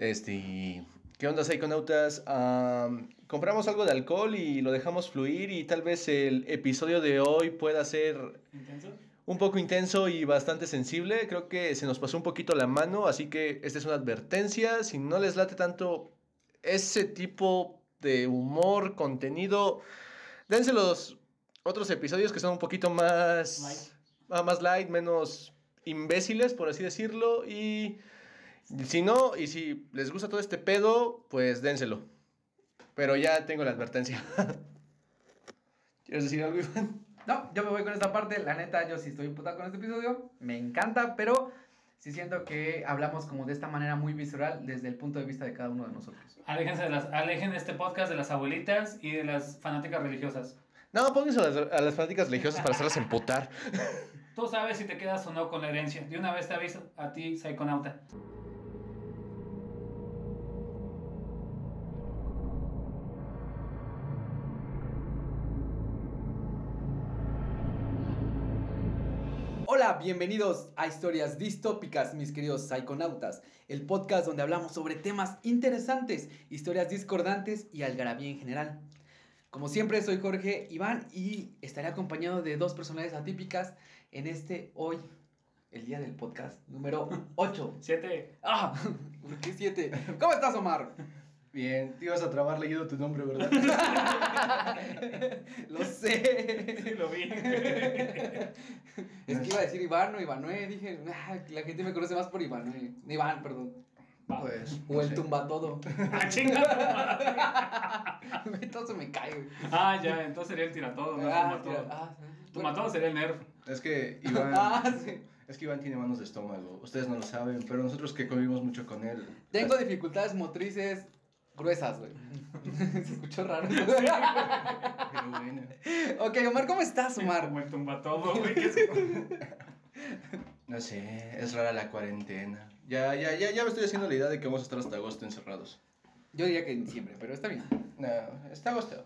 Este, ¿qué onda, psiconautas? Am, compramos algo de alcohol y lo dejamos fluir y tal vez el episodio de hoy pueda ser ¿Intenso? un poco intenso y bastante sensible. Creo que se nos pasó un poquito la mano, así que esta es una advertencia. Si no les late tanto ese tipo de humor, contenido, dense los otros episodios que son un poquito más Light. ah, más light, menos imbéciles, por así decirlo. Y si no, y si les gusta todo este pedo, pues dénselo. Pero ya tengo la advertencia. ¿Quieres decir algo, Iván? No, yo me voy con esta parte. La neta, yo sí estoy imputado con este episodio. Me encanta, pero sí siento que hablamos como de esta manera muy visceral desde el punto de vista de cada uno de nosotros. Aléjense de las, alejen este podcast de las abuelitas y de las fanáticas religiosas. No, pónganse a las, a las fanáticas religiosas para hacerlas emputar. Tú sabes si te quedas o no con la herencia. De una vez te aviso a ti, psiconauta. Hola, bienvenidos a Historias Distópicas, mis queridos psiconautas, el podcast donde hablamos sobre temas interesantes, historias discordantes y algarabía en general. Como siempre, soy Jorge Iván y estaré acompañado de dos personalidades atípicas en este hoy, el día del podcast número 8. Siete. ¡Ah! ¿Por qué 7? ¿Cómo estás, Omar? Bien, te ibas a trabar leyendo tu nombre, ¿verdad? Lo sé. Sí, lo vi. Es que iba a decir Iván o Ivanue, dije, ah, la gente me conoce más por Iván, Iván, perdón. Pues. O no el sé. tumba todo. Ah, chinga. Todo se me cae, güey. Ah, ya, entonces sería el tiratodo, no el Ah, tumatodo. tira- ah, sí. Tumatodo sería el nerf. Es que Iván. Ah, sí. Es que Iván tiene manos de estómago. Ustedes no lo saben, pero nosotros que convivimos mucho con él. Tengo dificultades motrices gruesas, güey. Se escuchó raro. Pero bueno. ok, Omar, ¿cómo estás, Omar? Como el tumbatodo, güey. es- No sé, es rara la cuarentena. Ya, ya, ya, ya me estoy haciendo la idea de que vamos a estar hasta agosto encerrados. Yo diría que en diciembre, pero está bien. No, está agosto.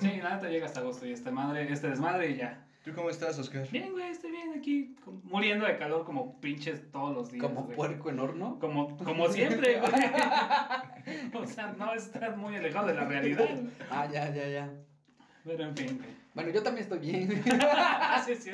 Sí, la neta llega hasta agosto y este madre, este desmadre y ya. ¿Tú cómo estás, Oscar? Bien, güey, estoy bien aquí, como- muriendo de calor como pinches todos los días. Como güey. puerco en horno. Como, como siempre, güey. o sea, no estás muy alejado de la realidad. Ah, ya, ya, ya. Pero en fin, güey. Bueno, yo también estoy bien. güey. Ah, sí,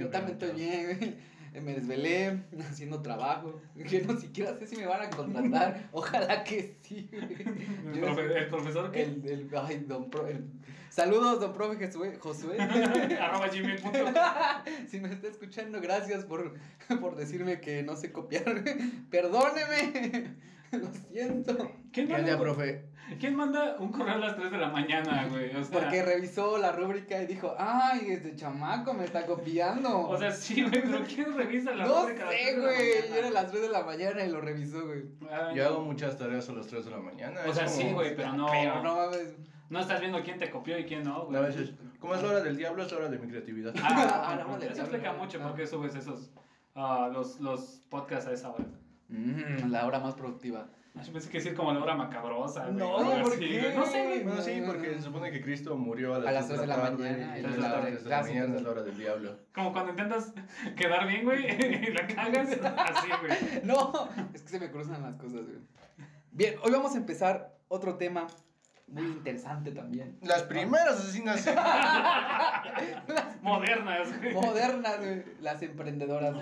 Yo también estoy bien, güey. Me desvelé haciendo trabajo. Que no siquiera sé si me van a contratar. Ojalá que sí, güey. El, Yo- profe- el profesor que... El, el, ay, don pro, el- saludos, don profe Josué. Josué. arroba gmail.com. si me está escuchando, gracias por, por decirme que no sé copiar. Perdóneme. Lo siento. ¿Quién ¿Qué manda, profe? ¿Quién manda un correo a las 3 de la mañana, güey? O sea, Porque revisó la rúbrica y dijo, ay, este chamaco me está copiando. o sea, sí, güey, pero ¿quién revisa la no rúbrica a las sé, 3 de la güey. mañana? Era las 3 de la mañana y lo revisó, güey. Ay, Yo no. hago muchas tareas a las 3 de la mañana. O sea, como- sí, güey, pero no... Pero no mames. No estás viendo quién te copió y quién no, güey. A veces, como es la hora del diablo, es la hora de mi creatividad. Ah, Ah, la madre, eso la explica mucho Ah. por qué subes esos... ah, los, los podcasts a esa hora. Mm, la hora más productiva. Ah, Yo pensé que decir como la hora macabrosa, güey. No, o algo ¿por así, qué? No sé, güey. Bueno, sí, porque se supone que Cristo murió a las, A las 3 tres de la mañana, Y la hora 3 de la mañana es la hora del diablo. Como cuando intentas quedar bien, güey, y la cagas así, güey. No, es que se me cruzan las cosas, güey. Bien, hoy vamos a empezar otro tema muy interesante también. Las primeras asesinas. Modernas, güey. Modernas, güey. Las emprendedoras.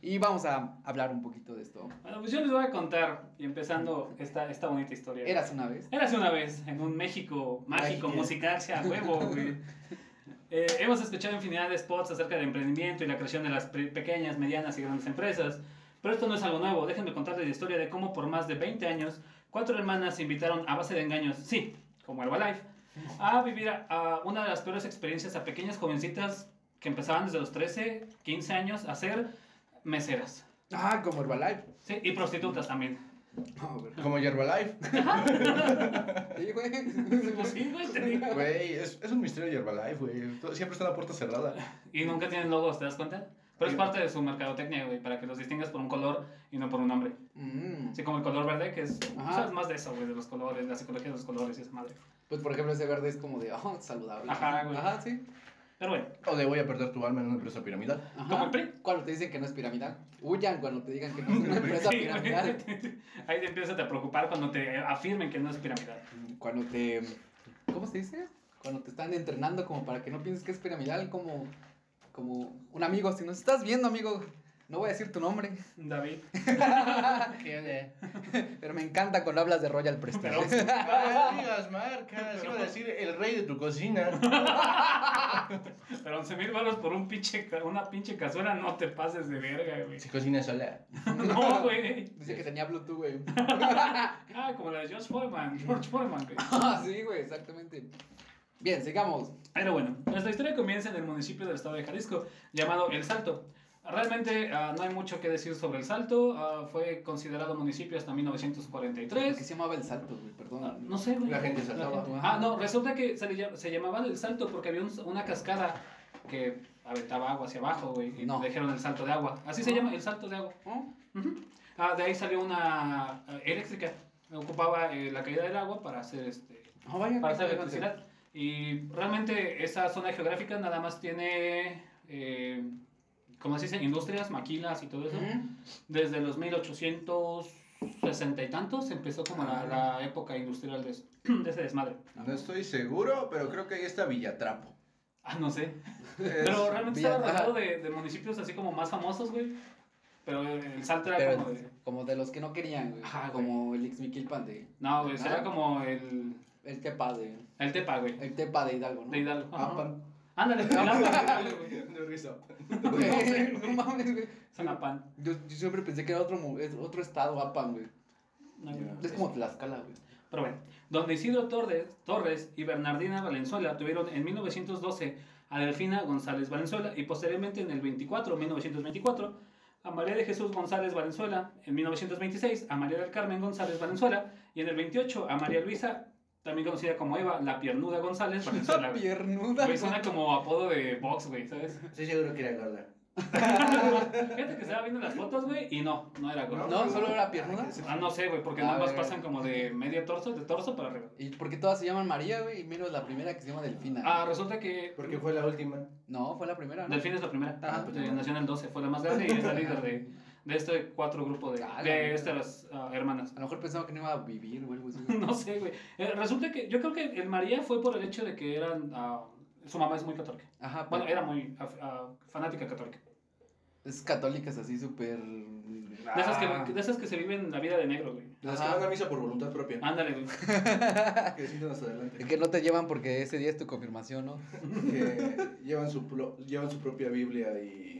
Y vamos a hablar un poquito de esto. Bueno, pues yo les voy a contar, y empezando esta, esta bonita historia. Eras una vez. Érase una vez en un México mágico, musical, sea huevo, güey. Eh, hemos escuchado infinidad de spots acerca del emprendimiento y la creación de las pequeñas, medianas y grandes empresas. Pero esto no es algo nuevo. Déjenme contarles la historia de cómo por más de 20 años, cuatro hermanas se invitaron a base de engaños, sí, como Herbalife, a vivir a, a una de las peores experiencias a pequeñas jovencitas que empezaban desde los 13, 15 años a ser meseras. Ah, como Herbalife. Sí, y prostitutas también. No. Como Herbalife. Sí, güey. Pues sí, güey. Güey, es, es un misterio Herbalife, güey. Siempre está la puerta cerrada. Y nunca tienen logos, ¿te das cuenta? Pero es parte de su mercadotecnia, güey, para que los distingas por un color y no por un nombre. Mm. Así como el color verde, que es. Sabes más de eso, güey, de los colores, la psicología de los colores y esa madre. Pues por ejemplo, ese verde es como de, oh, saludable. Ajá, güey. Ajá, sí. Pero bueno, O de voy a perder tu alma en una empresa piramidal. Ajá. Como el PRI. Cuando te dicen que no es piramidal. Huyan cuando te digan que no es una empresa Sí, piramidal. Ahí te empiezas a preocupar cuando te afirmen que no es piramidal. Cuando te. ¿Cómo se dice? Cuando te están entrenando como para que no pienses que es piramidal, como. Como un amigo. Si nos estás viendo, amigo, no voy a decir tu nombre. David. Pero me encanta cuando hablas de Royal Prestige. Pero- No digas marcas, iba a decir el rey de tu cocina. Pero 11 mil baros por un pinche, una pinche cazuela, no te pases de verga, güey. Se cocina sola. No, güey. Dice que tenía Bluetooth, güey. Ah, como la de George Foreman. George Foreman, güey. Ah, sí, güey, exactamente. Bien, sigamos. Pero bueno, nuestra historia comienza en el municipio del estado de Jalisco, llamado El Salto. Realmente ah, no hay mucho que decir sobre El Salto. ah, fue considerado municipio hasta ¿Por qué 1943. se llamaba el salto, güey? Ah, Perdón. no sé, güey. La gente saltaba. gente- Ah, no, resulta que se, le llam- se llamaba El Salto porque había un- una cascada que aventaba agua hacia abajo, güey. Y No. dijeron el salto de agua. Así se Ah. llama, el salto de agua. ¿Oh? Ah, de ahí salió una eh, eléctrica. Ocupaba eh, la caída del agua para hacer este Ah, vaya, para hacer electricidad. Y realmente esa zona geográfica nada más tiene, eh, como se dice, industrias, maquilas y todo eso. Ujú. Desde los 1860 y tantos empezó como la, la época industrial de, ese- de ese desmadre. No estoy seguro, pero creo que ahí está Villatrapo. Ah, no sé. Es- Pero realmente Villa- estaba rodeado de, de municipios así como más famosos, güey. Pero el salto era Pero como de... como de los que no querían, güey. Ajá, güey. como el Ixmiquilpan de. No, güey, será como el... El Tepa de. El Tepa, güey. El Tepa de Hidalgo, ¿no? De Hidalgo. Apan. Ándale, el Apan, güey. De risa. No mames, güey. Zanapan. Yo, yo siempre pensé que era otro, mu- es otro estado, Apan, güey. No. Es como Tlaxcala, güey. Pero bueno, donde Isidro Torres, Torres y Bernardina Valenzuela tuvieron en 1912 a Delfina González Valenzuela y posteriormente en el 24, 1924, a María de Jesús González Valenzuela, en 1926 a María del Carmen González Valenzuela y en el 28 a María Luisa, también conocida como Eva, la piernuda González güey. Piernuda. Güey, suena como apodo de box, güey, ¿sabes? Estoy seguro que era gorda. Fíjate que estaba viendo las fotos, güey, y no, no era gordo. No, solo era piernuda. Ah, no sé, güey, porque A nada más pasan como de medio torso, de torso para arriba. ¿Y por qué todas se llaman María, güey? Y menos la primera que se llama Delfina. Ah, resulta que Porque fue la última. No, fue la primera, ¿no? Delfín es la primera. Ah, pues, eh, nació en el 12, fue la más grande y es la líder de, de este cuatro grupo de, Ah, de estas ah, hermanas. A lo mejor pensaba que no iba a vivir, güey. algo así. No sé, güey. Eh, resulta que yo creo que el María fue por el hecho de que eran. ah, su mamá es muy católica. Ajá, Bueno, pero era muy ah, fanática católica. Es católicas así súper... De esas, Ah. que, de esas que se viven la vida de negro, güey. De las que van a misa por voluntad propia. Ándale, güey. Que sientan hasta adelante. Que no te llevan porque ese día es tu confirmación, ¿no? Que llevan su, plo- llevan su propia Biblia y,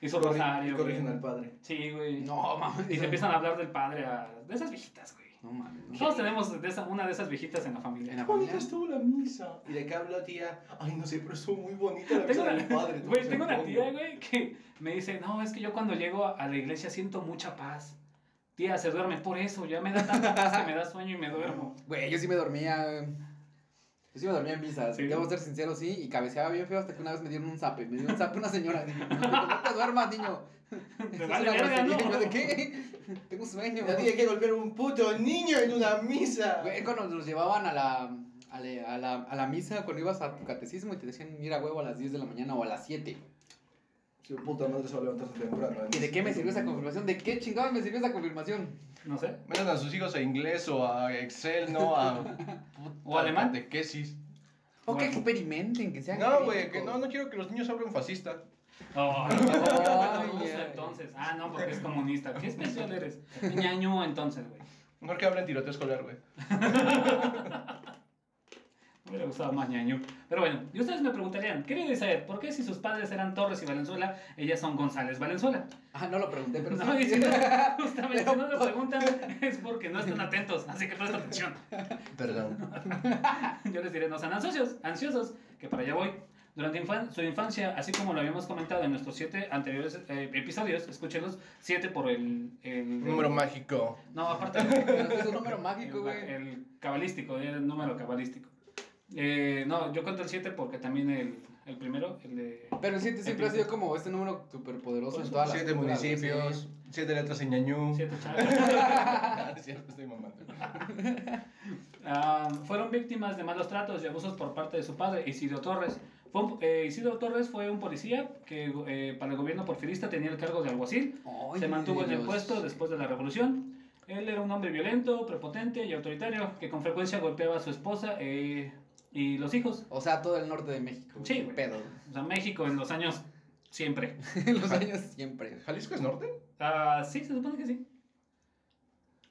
Y su corri- rosario. y corrigen al padre. Sí, güey. No, mames. Y se empiezan a hablar del padre a. De esas viejitas, güey. No mames. no. Todos tenemos de esa, una de esas viejitas en la familia. En la familia. estuvo la misa. ¿Y de qué habló tía? Ay, no sé, pero estuvo muy bonita la Tengo misa una, del padre. güey, tengo una tía, güey, que me dice, no, es que yo cuando llego a la iglesia siento mucha paz. Tía, se duerme por eso, ya me da tanta paz que me da sueño y me duermo. Güey, yo sí me dormía. güey. Yo sí me dormía en misa. Sí. Debo ser sincero, sí. Y cabeceaba bien feo hasta que una vez me dieron un zape. Me dio un zape una señora. Dijo, no, te duermas, niño. Te vale verga. ¿no? ¿De qué? Tengo sueño. Ya tiene que golpear un puto niño en una misa. Güey, cuando nos llevaban a la, a, la, a, la, a la misa, cuando ibas a tu catecismo y te decían ir a huevo a las 10 de la mañana o a las 7. Su puta madre se va a levantar temprano. ¿Y de qué me sirvió esa confirmación? ¿De qué chingados me sirvió esa confirmación? No sé. Metan a sus hijos a inglés o a Excel, no a. O alemán. Catequesis. O que experimenten, que sean No, güey, que no, no quiero que los niños hablen fascista. Oh, ruso, ay. entonces. Ah, no, porque es comunista. ¿Qué especial eres? Ñaño, entonces, güey. No que hablen tiroteo escolar, güey. Me hubiera gustado más ñaño. Pero bueno, y ustedes me preguntarían, ¿qué debe saber? ¿Por qué si sus padres eran Torres y Valenzuela, ellas son González Valenzuela? Ah, no lo pregunté, pero No, sí. si no, justamente si no lo preguntan es porque no están atentos, así que presta atención. Perdón. Yo les diré, no sean ansiosos, ansiosos, que para allá voy. Durante infan- su infancia, así como lo habíamos comentado en nuestros siete anteriores eh, episodios, escúchenlos, siete por el... el Número mágico. No, aparte... Pero es un número mágico, el, güey. el cabalístico, el número cabalístico. Eh, no, yo cuento el 7 porque también el, el primero, el de... Pero el 7 siempre ha sido como este número súper poderoso Por en todas las Siete municipios, sí. siete letras en ñañú. Siete chavos. es cierto, estoy mamando. Ah, fueron víctimas de malos tratos y abusos por parte de su padre, Isidro Torres, Fue un- eh, Isidro Torres fue un policía que eh, para el gobierno porfirista tenía el cargo de alguacil. Se mantuvo en el Dios. puesto después de la revolución. Él era un hombre violento, prepotente y autoritario que con frecuencia golpeaba a su esposa eh, y los hijos. O sea, todo el norte de México. Sí, güey. pedo. O sea, México en los años siempre. En los años siempre. ¿Jalisco es norte? Ah, sí, se supone que sí.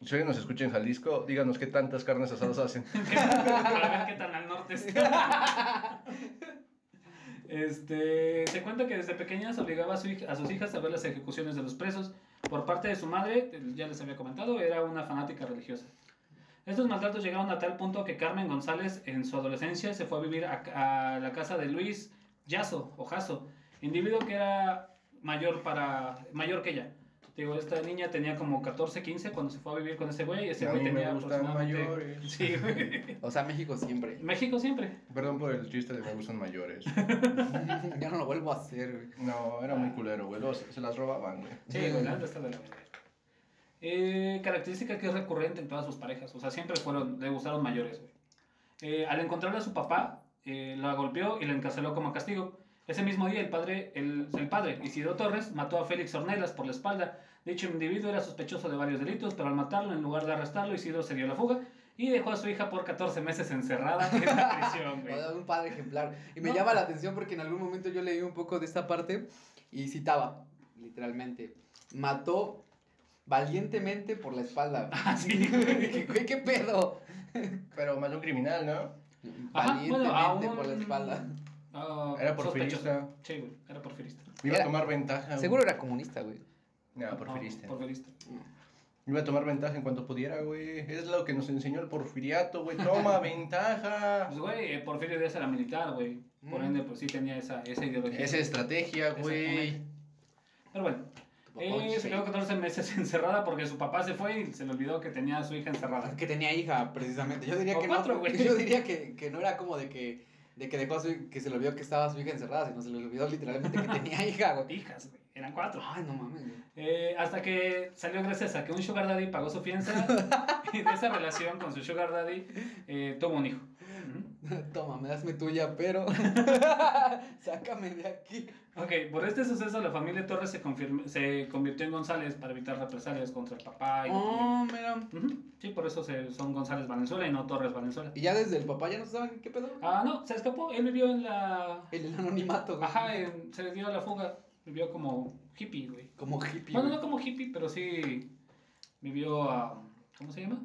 Si alguien nos escucha en Jalisco, díganos qué tantas carnes asadas hacen. Para ver qué tan al norte está. Este, se cuenta que desde pequeñas obligaba a, su hija- a sus hijas a ver las ejecuciones de los presos. Por parte de su madre, ya les había comentado, era una fanática religiosa. Estos maltratos llegaron a tal punto que Carmen González en su adolescencia se fue a vivir a, a la casa de Luis Yazo o Jasso, individuo que era mayor, para, mayor que ella. Digo, esta niña tenía como 14, 15 cuando se fue a vivir con ese güey. Ese A güey tenía aproximadamente- mayores. Sí, güey. O sea, México siempre. México siempre. Perdón por el chiste de me gustan mayores. ya no lo vuelvo a hacer, güey. No, era muy culero, güey. Luego se las robaban, güey. Sí, güey, la está de la. Eh, característica que es recurrente en todas sus parejas. O sea, siempre fueron, le gustaron mayores. Eh, al encontrar a su papá, eh, la golpeó y la encarceló como castigo. Ese mismo día, el padre, el, el padre, Isidro Torres, mató a Félix Ornelas por la espalda. Dicho individuo era sospechoso de varios delitos, pero al matarlo, en lugar de arrestarlo, Isidro se dio la fuga y dejó a su hija por 14 meses encerrada en la prisión, güey. Un padre ejemplar. Y me No. llama la atención porque en algún momento yo leí un poco de esta parte y citaba, literalmente, mató valientemente por la espalda. Ah, sí, Dije, güey, ¿qué pedo? Pero más un criminal, ¿no? Ajá, Valientemente bueno, por la un- espalda. Ah, Era porfirista. Sí, güey, era porfirista. Iba a tomar ventaja. güey. Seguro era comunista, güey. No, porfirista. No, porfirista. Iba a tomar ventaja en cuanto pudiera, güey. Es lo que nos enseñó el porfiriato, güey. Toma ventaja. Pues, güey, Porfirio Díaz era militar, güey. Por Mm. ende, pues sí tenía esa, esa ideología. Esa estrategia, güey. Pero bueno, eh, se quedó 14 meses encerrada porque su papá se fue y se le olvidó que tenía a su hija encerrada. Que tenía hija, precisamente. Yo diría O que cuatro, no. Yo diría que, que no era como de que, de que dejó a su que se le olvidó que estaba su hija encerrada, sino se le olvidó literalmente que tenía hija, güey. Hijas, güey. Eran cuatro. Ay, no mames, güey. Eh, hasta que salió gracias a que un sugar daddy pagó su fianza y de esa relación con su sugar daddy eh, tuvo un hijo. Toma, me dasme tuya, pero. Sácame de aquí. Ok, por este suceso la familia Torres se, se convirtió en González para evitar represalias contra el papá y. Oh, mira. Sí, por eso se- son González Valenzuela y no Torres Valenzuela. Y ya desde el papá ya no saben qué pedo. Ah, no, se escapó. Él vivió en la. El anonimato, güey. Ajá, en- se dio a la fuga. Vivió como hippie, güey. Como hippie. Bueno, güey. no como hippie, pero sí vivió a. ¿Cómo se llama?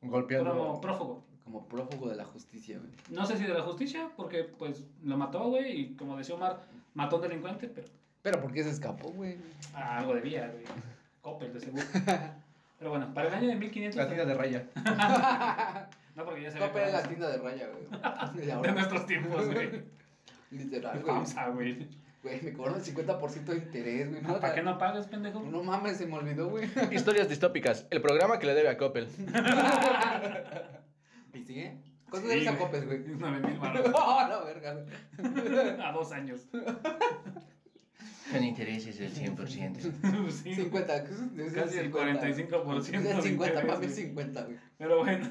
Golpeando. Como prófugo. Como prófugo de la justicia, güey. No sé si de la justicia, porque pues lo mató, güey, y como decía Omar, mató a un delincuente, pero Pero ¿por qué se escapó, güey? ah, algo debía, güey. Coppel, de seguro. Pero bueno, para el año de 1500. La tienda de raya. No, porque ya se Copa era la tienda de raya, güey. De nuestros tiempos, güey. Literal, güey. FAMSA, güey. Güey, me cobran el 50% de interés, güey. No, ¿Para qué no pagas, pendejo? No mames, se me olvidó, güey. Historias distópicas. El programa que le debe a Coppel. ¿Y sigue? ¿Cuánto Sí, debes a. Copes, güey? 9 mil baros. ¡Oh, la verga! A dos años. Con intereses del 100%. Sí. 50, debe ser Casi el 50. 45% Es de el 50, interés, para mí es güey. 50, güey. Pero bueno.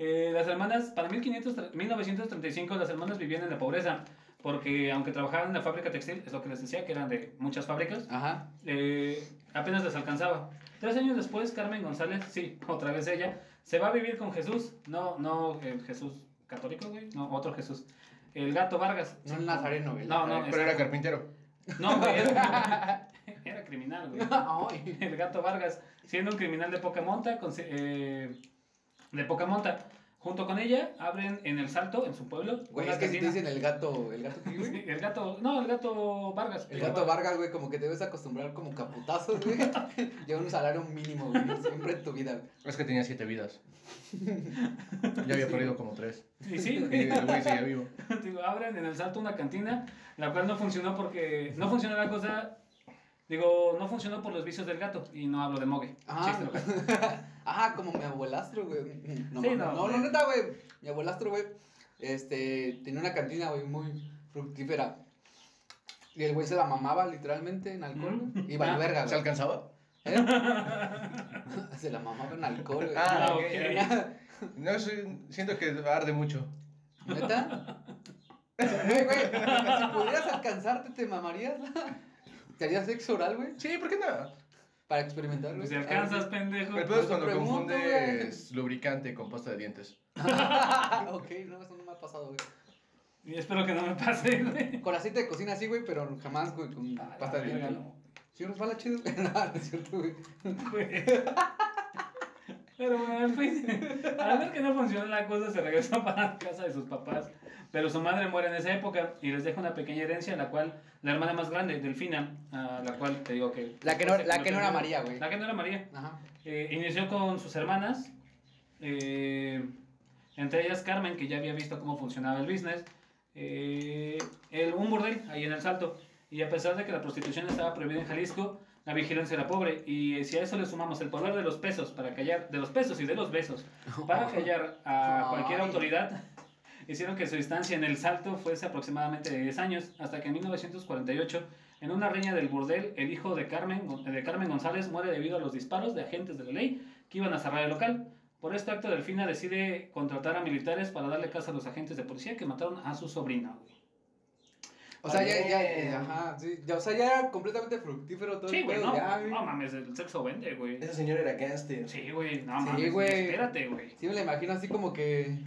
Eh, las hermanas, para 1500, 1935 las hermanas vivían en la pobreza, porque aunque trabajaban en la fábrica textil, es lo que les decía, que eran de muchas fábricas, Ajá. eh, apenas les alcanzaba. Tres años después, Carmen González, sí, otra vez ella, se va a vivir con Jesús, no, no el Jesús católico, güey, no, otro Jesús, el gato Vargas. No el nazareno, güey. No, no, Pero era carpintero. No, güey, era, era criminal, güey. Ay. El gato Vargas, siendo un criminal de poca monta, con- eh, de poca monta. Junto con ella, abren en El Salto, en su pueblo, Güey, es que si te dicen el gato, el gato, ¿qué, Sí, güey? el gato, no, el gato Vargas. El gato Vargas, güey, como que te debes acostumbrar como caputazos, güey. Lleva un salario mínimo, güey, siempre en tu vida, güey. Es que tenía siete vidas. Ya había perdido como tres. Y sí, Y güey. el güey seguía vivo. Digo, abren en El Salto una cantina, la cual no funcionó porque, no funcionó la cosa, digo, no funcionó por los vicios del gato, y no hablo de Mogue. Ah, Chiste local. ah, como mi abuelastro, güey. No, Sí, no, no, no, güey. neta, güey. Mi abuelastro, güey, este, tenía una cantina, güey, muy fructífera. Y el güey se la mamaba literalmente en alcohol, güey. Y valió Ah, verga, ¿Se güey. alcanzaba? ¿Eh? Se la mamaba en alcohol, güey. Ah, ok. No, soy- siento que arde mucho. ¿Neta? Güey, güey, si pudieras alcanzarte, ¿te mamarías? ¿Te harías sexo oral, güey? Sí, ¿por qué no? Para experimentar, güey. Pues si alcanzas, pendejo. El peor es Pues cuando pregunto, confundes lubricante con pasta de dientes. ok, no, eso no me ha pasado, güey. Y espero que no me pase, güey. Con aceite de cocina sí, güey, pero jamás, güey, con Ah, pasta de dientes. no. ¿Sí resbala chido? no, no es cierto, güey. Güey. Pero bueno, en fin, al ver que no funcionó la cosa, se regresó para casa de sus papás. Pero su madre muere en esa época y les deja una pequeña herencia, la cual la hermana más grande, Delfina, a la cual te digo que... La que no- la que no era María, güey. La que no era María. Ajá. Eh, inició con sus hermanas, eh, entre ellas Carmen, que ya había visto cómo funcionaba el business, eh, el, un burdel ahí en el Salto. Y a pesar de que la prostitución estaba prohibida en Jalisco, la vigilancia era pobre. Y si a eso le sumamos el poder de los pesos para callar, de los pesos y de los besos, para callar a cualquier autoridad, hicieron que su estancia en el Salto fuese aproximadamente de 10 años, hasta que en 1948, en una riña del burdel, el hijo de Carmen, de Carmen González muere debido a los disparos de agentes de la ley que iban a cerrar el local. Por este acto, Delfina decide contratar a militares para darle caza a los agentes de policía que mataron a su sobrina. güey. O sea, ya, ya, eh, ajá, sí. Ya, o sea, ya era completamente fructífero todo Sí, el güey, pedo, no, ya, güey. no mames, el sexo vende, güey. Esa señora era gangster. Sí, güey, no Sí, mames, güey. espérate, güey. Sí, me la imagino así como que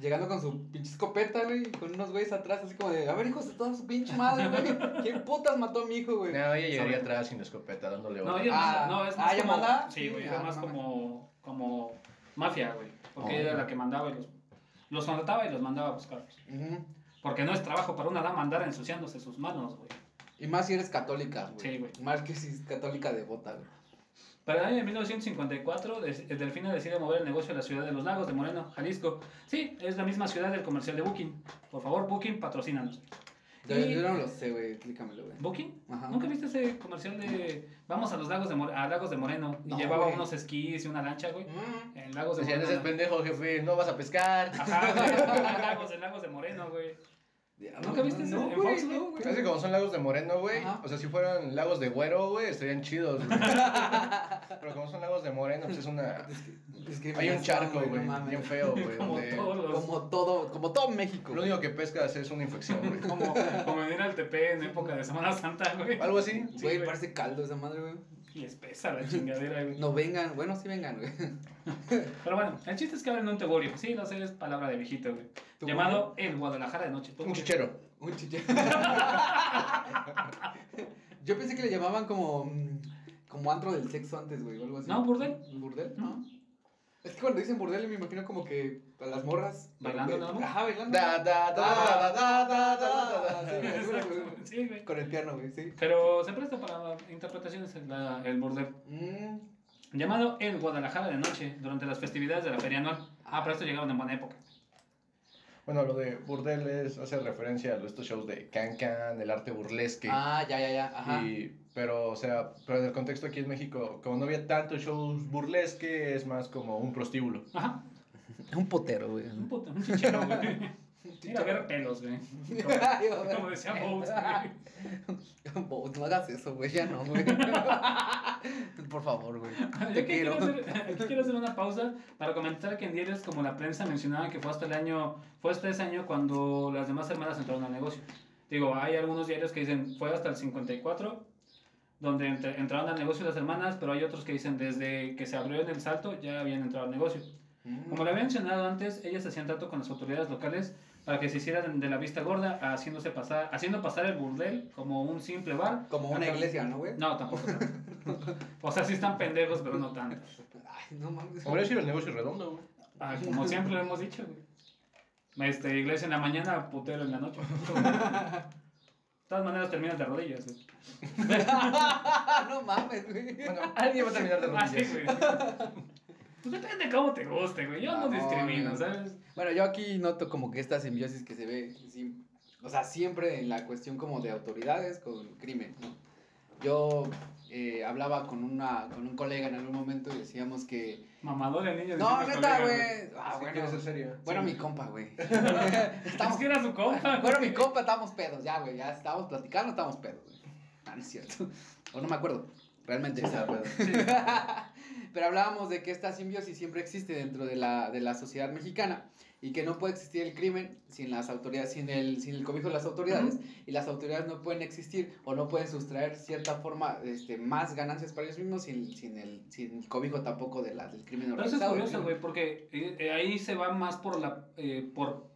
llegando con su pinche escopeta, güey, con unos güeyes atrás, así como de, a ver, hijos de toda su pinche madre, güey. ¿Quién putas mató a mi hijo, güey? No, ella llegaría atrás sin escopeta, dándole No, ella Ah, no, es ah, más ¿ella como, manda? Sí, güey, Sí, era ah, más no como, como mafia, güey. Porque Oh. ella era la que mandaba y los, los contrataba y los mandaba a buscarlos. Ujú. Porque no es trabajo para una dama andar ensuciándose sus manos, güey. Y más si eres católica, güey. Sí, güey. Más que si es católica devota, güey. Para el año de 1954, Des- Delfina decide mover el negocio a la ciudad de Los Lagos de Moreno, Jalisco. Sí, es la misma ciudad del comercial de Booking. Por favor, Booking, patrocínanos. Yo, Y- yo no lo sé, güey, explícamelo, güey. ¿Booking? Ajá. ¿Nunca viste ese comercial de vamos a los lagos de, More- a Lagos de Moreno? Y No, llevaba unos esquís y una lancha, güey. Mm. En Lagos de Decían, ese es Moreno. pendejo, jefe, no vas a pescar. Ajá, güey. Lagos de Lagos de Moreno, güey. ¿Nunca viste no, en güey, Fox, güey? no, güey. Que como son lagos de moreno, güey. Ajá. O sea, si fueran lagos de güero, güey, estarían chidos, güey. Pero como son lagos de moreno, pues es una. Es que Hay un charco, güey. no. Bien feo, güey. Como donde todos los... Como todo, como todo México. Lo único que pescas es una infección, güey. Como, como venir al TP en época de Semana Santa, güey. Algo así. Sí, Güey, güey. parece caldo esa madre, güey. Y espesa la chingadera, güey. No vengan, bueno, sí vengan, güey. Pero bueno, el chiste es que abren un tegorio. Sí, lo sé, es palabra de viejito, güey. ¿Tú, Llamado El Guadalajara de Noche. Un chichero. Un chiche. Yo pensé que le llamaban como. mm, Como antro del sexo antes, güey, o algo así. No, burdel. ¿Burdel? No. Es que cuando dicen burdel me imagino como que a las morras. ¿Bailando nada más? Ajá, bailando. Da, da, da, da, da, da, da, da, Sí, da. güey. Con el piano, güey, sí. Pero se presta para interpretaciones el, la- el burdel. Mm. Llamado El Guadalajara de Noche, durante las festividades de la feria anual. Ah, pero esto llegaron en buena época. Bueno, lo de burdeles hace referencia a estos shows de Can Can, el arte burlesque. Ah, ya, ya, ya. Ajá. Y, pero, o sea, pero en el contexto aquí en México, como no había tantos shows burlesque, es más como un prostíbulo. Ajá. Un potero, güey. Un, puto, un chichero, güey. Mira, ver pelos, güey. Como, como decía Bones, güey. Bo, no hagas eso, güey, ya no, güey. Por favor, güey. Yo Te aquí quiero. quiero hacer, aquí quiero hacer una pausa para comentar que en diarios como la prensa mencionaban que fue hasta el año, fue hasta ese año cuando las demás hermanas entraron al negocio. Digo, hay algunos diarios que dicen fue hasta el 54 donde entraron al negocio las hermanas, pero hay otros que dicen desde que se abrió en el salto ya habían entrado al negocio. Como le había mencionado antes, ellas hacían trato con las autoridades locales para que se hicieran de la vista gorda, haciéndose pasar, haciendo pasar el burdel como un simple bar. Como una Acá- iglesia, ¿no, güey? No, tampoco. tanto. o sea, sí están pendejos, pero no tanto. Ay, no mames. Habría sido el negocio redondo, güey. Ah, como siempre lo hemos dicho, güey. Este, iglesia en la mañana, putero en la noche. De todas maneras terminas de rodillas, güey. no mames, güey. Bueno, alguien va a terminar de Ah, sí, rodillas. güey. Pues depende de cómo te guste, güey. Yo no, No, discrimino, no. ¿sabes? Bueno, yo aquí noto como que esta simbiosis que se ve, sí, o sea, siempre en la cuestión como de autoridades con crimen, ¿no? Yo eh, hablaba con, una, con un colega en algún momento y decíamos que... Mamador el niño. No, neta, güey. Ah, Sí, bueno, ser serio. bueno, Sí. mi compa, güey. Es Estamos, que era su compa. bueno, mi compa, estábamos pedos, ya, güey, ya estábamos platicando, estábamos pedos, güey. Ah, no es cierto. O no me acuerdo, realmente. Sí, está pedo. Pero hablábamos de que esta simbiosis siempre existe dentro de la, de la sociedad mexicana y que no puede existir el crimen sin las autoridades, sin el, sin el cobijo de las autoridades, y las autoridades no pueden existir o no pueden sustraer cierta forma este, más ganancias para ellos mismos sin, sin, el, sin el cobijo tampoco de la, del crimen Pero eso es organizado. curioso, güey, porque eh, eh, ahí se va más por la eh, por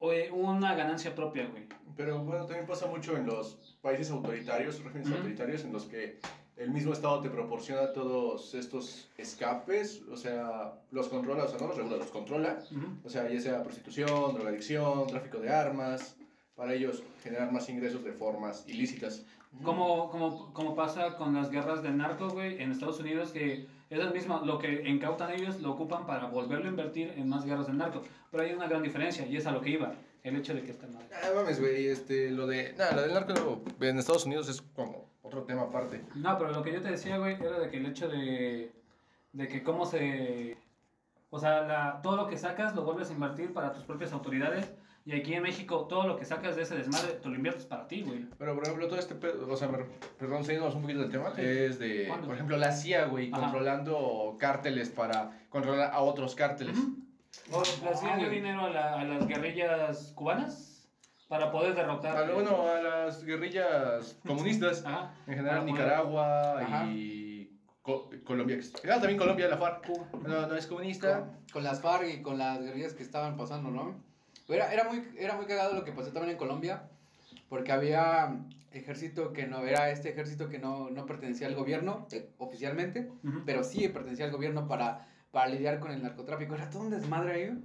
eh, una ganancia propia, güey. Pero bueno, también pasa mucho en los países autoritarios, regímenes Ujú. autoritarios, en los que el mismo Estado te proporciona todos estos escapes, o sea, los controla, o sea, no los regula, los controla, o sea, ya sea prostitución, drogadicción, tráfico de armas, para ellos generar más ingresos de formas ilícitas. Como, como, como pasa con las guerras del narco, güey, en Estados Unidos, que es el mismo, lo que incautan ellos lo ocupan para volverlo a invertir en más guerras del narco. Pero hay una gran diferencia, y es a lo que iba, el hecho de que esta madre. Ah, mames, güey, este, lo de... Nada, lo del narco en Estados Unidos es como otro tema aparte. No, pero lo que yo te decía, güey, era de que el hecho de, de que cómo se... O sea, la, todo lo que sacas lo vuelves a invertir para tus propias autoridades. Y aquí en México, todo lo que sacas de ese desmadre, te lo inviertes para ti, güey. Pero, por ejemplo, todo este pedo, o sea, me- perdón, saliéndonos un poquito del tema, Sí. es de, ¿Cuándo? por ejemplo, la CIA, güey, Ajá. controlando cárteles para controlar a otros cárteles. La CIA dio dinero a, la- a las guerrillas cubanas para poder derrotar. A lo- bueno, a las guerrillas comunistas, Ajá. en general Nicaragua Ajá. y Co- Colombia. Ah, también Colombia, la FARC. No, no es comunista. con, con las FARC y con las guerrillas que estaban pasando, ¿no? Era, era, muy, era muy cagado lo que pasó también en Colombia, porque había ejército que no, era este ejército que no, no pertenecía al gobierno eh, oficialmente, pero sí pertenecía al gobierno para, para lidiar con el narcotráfico. Era todo un desmadre ahí.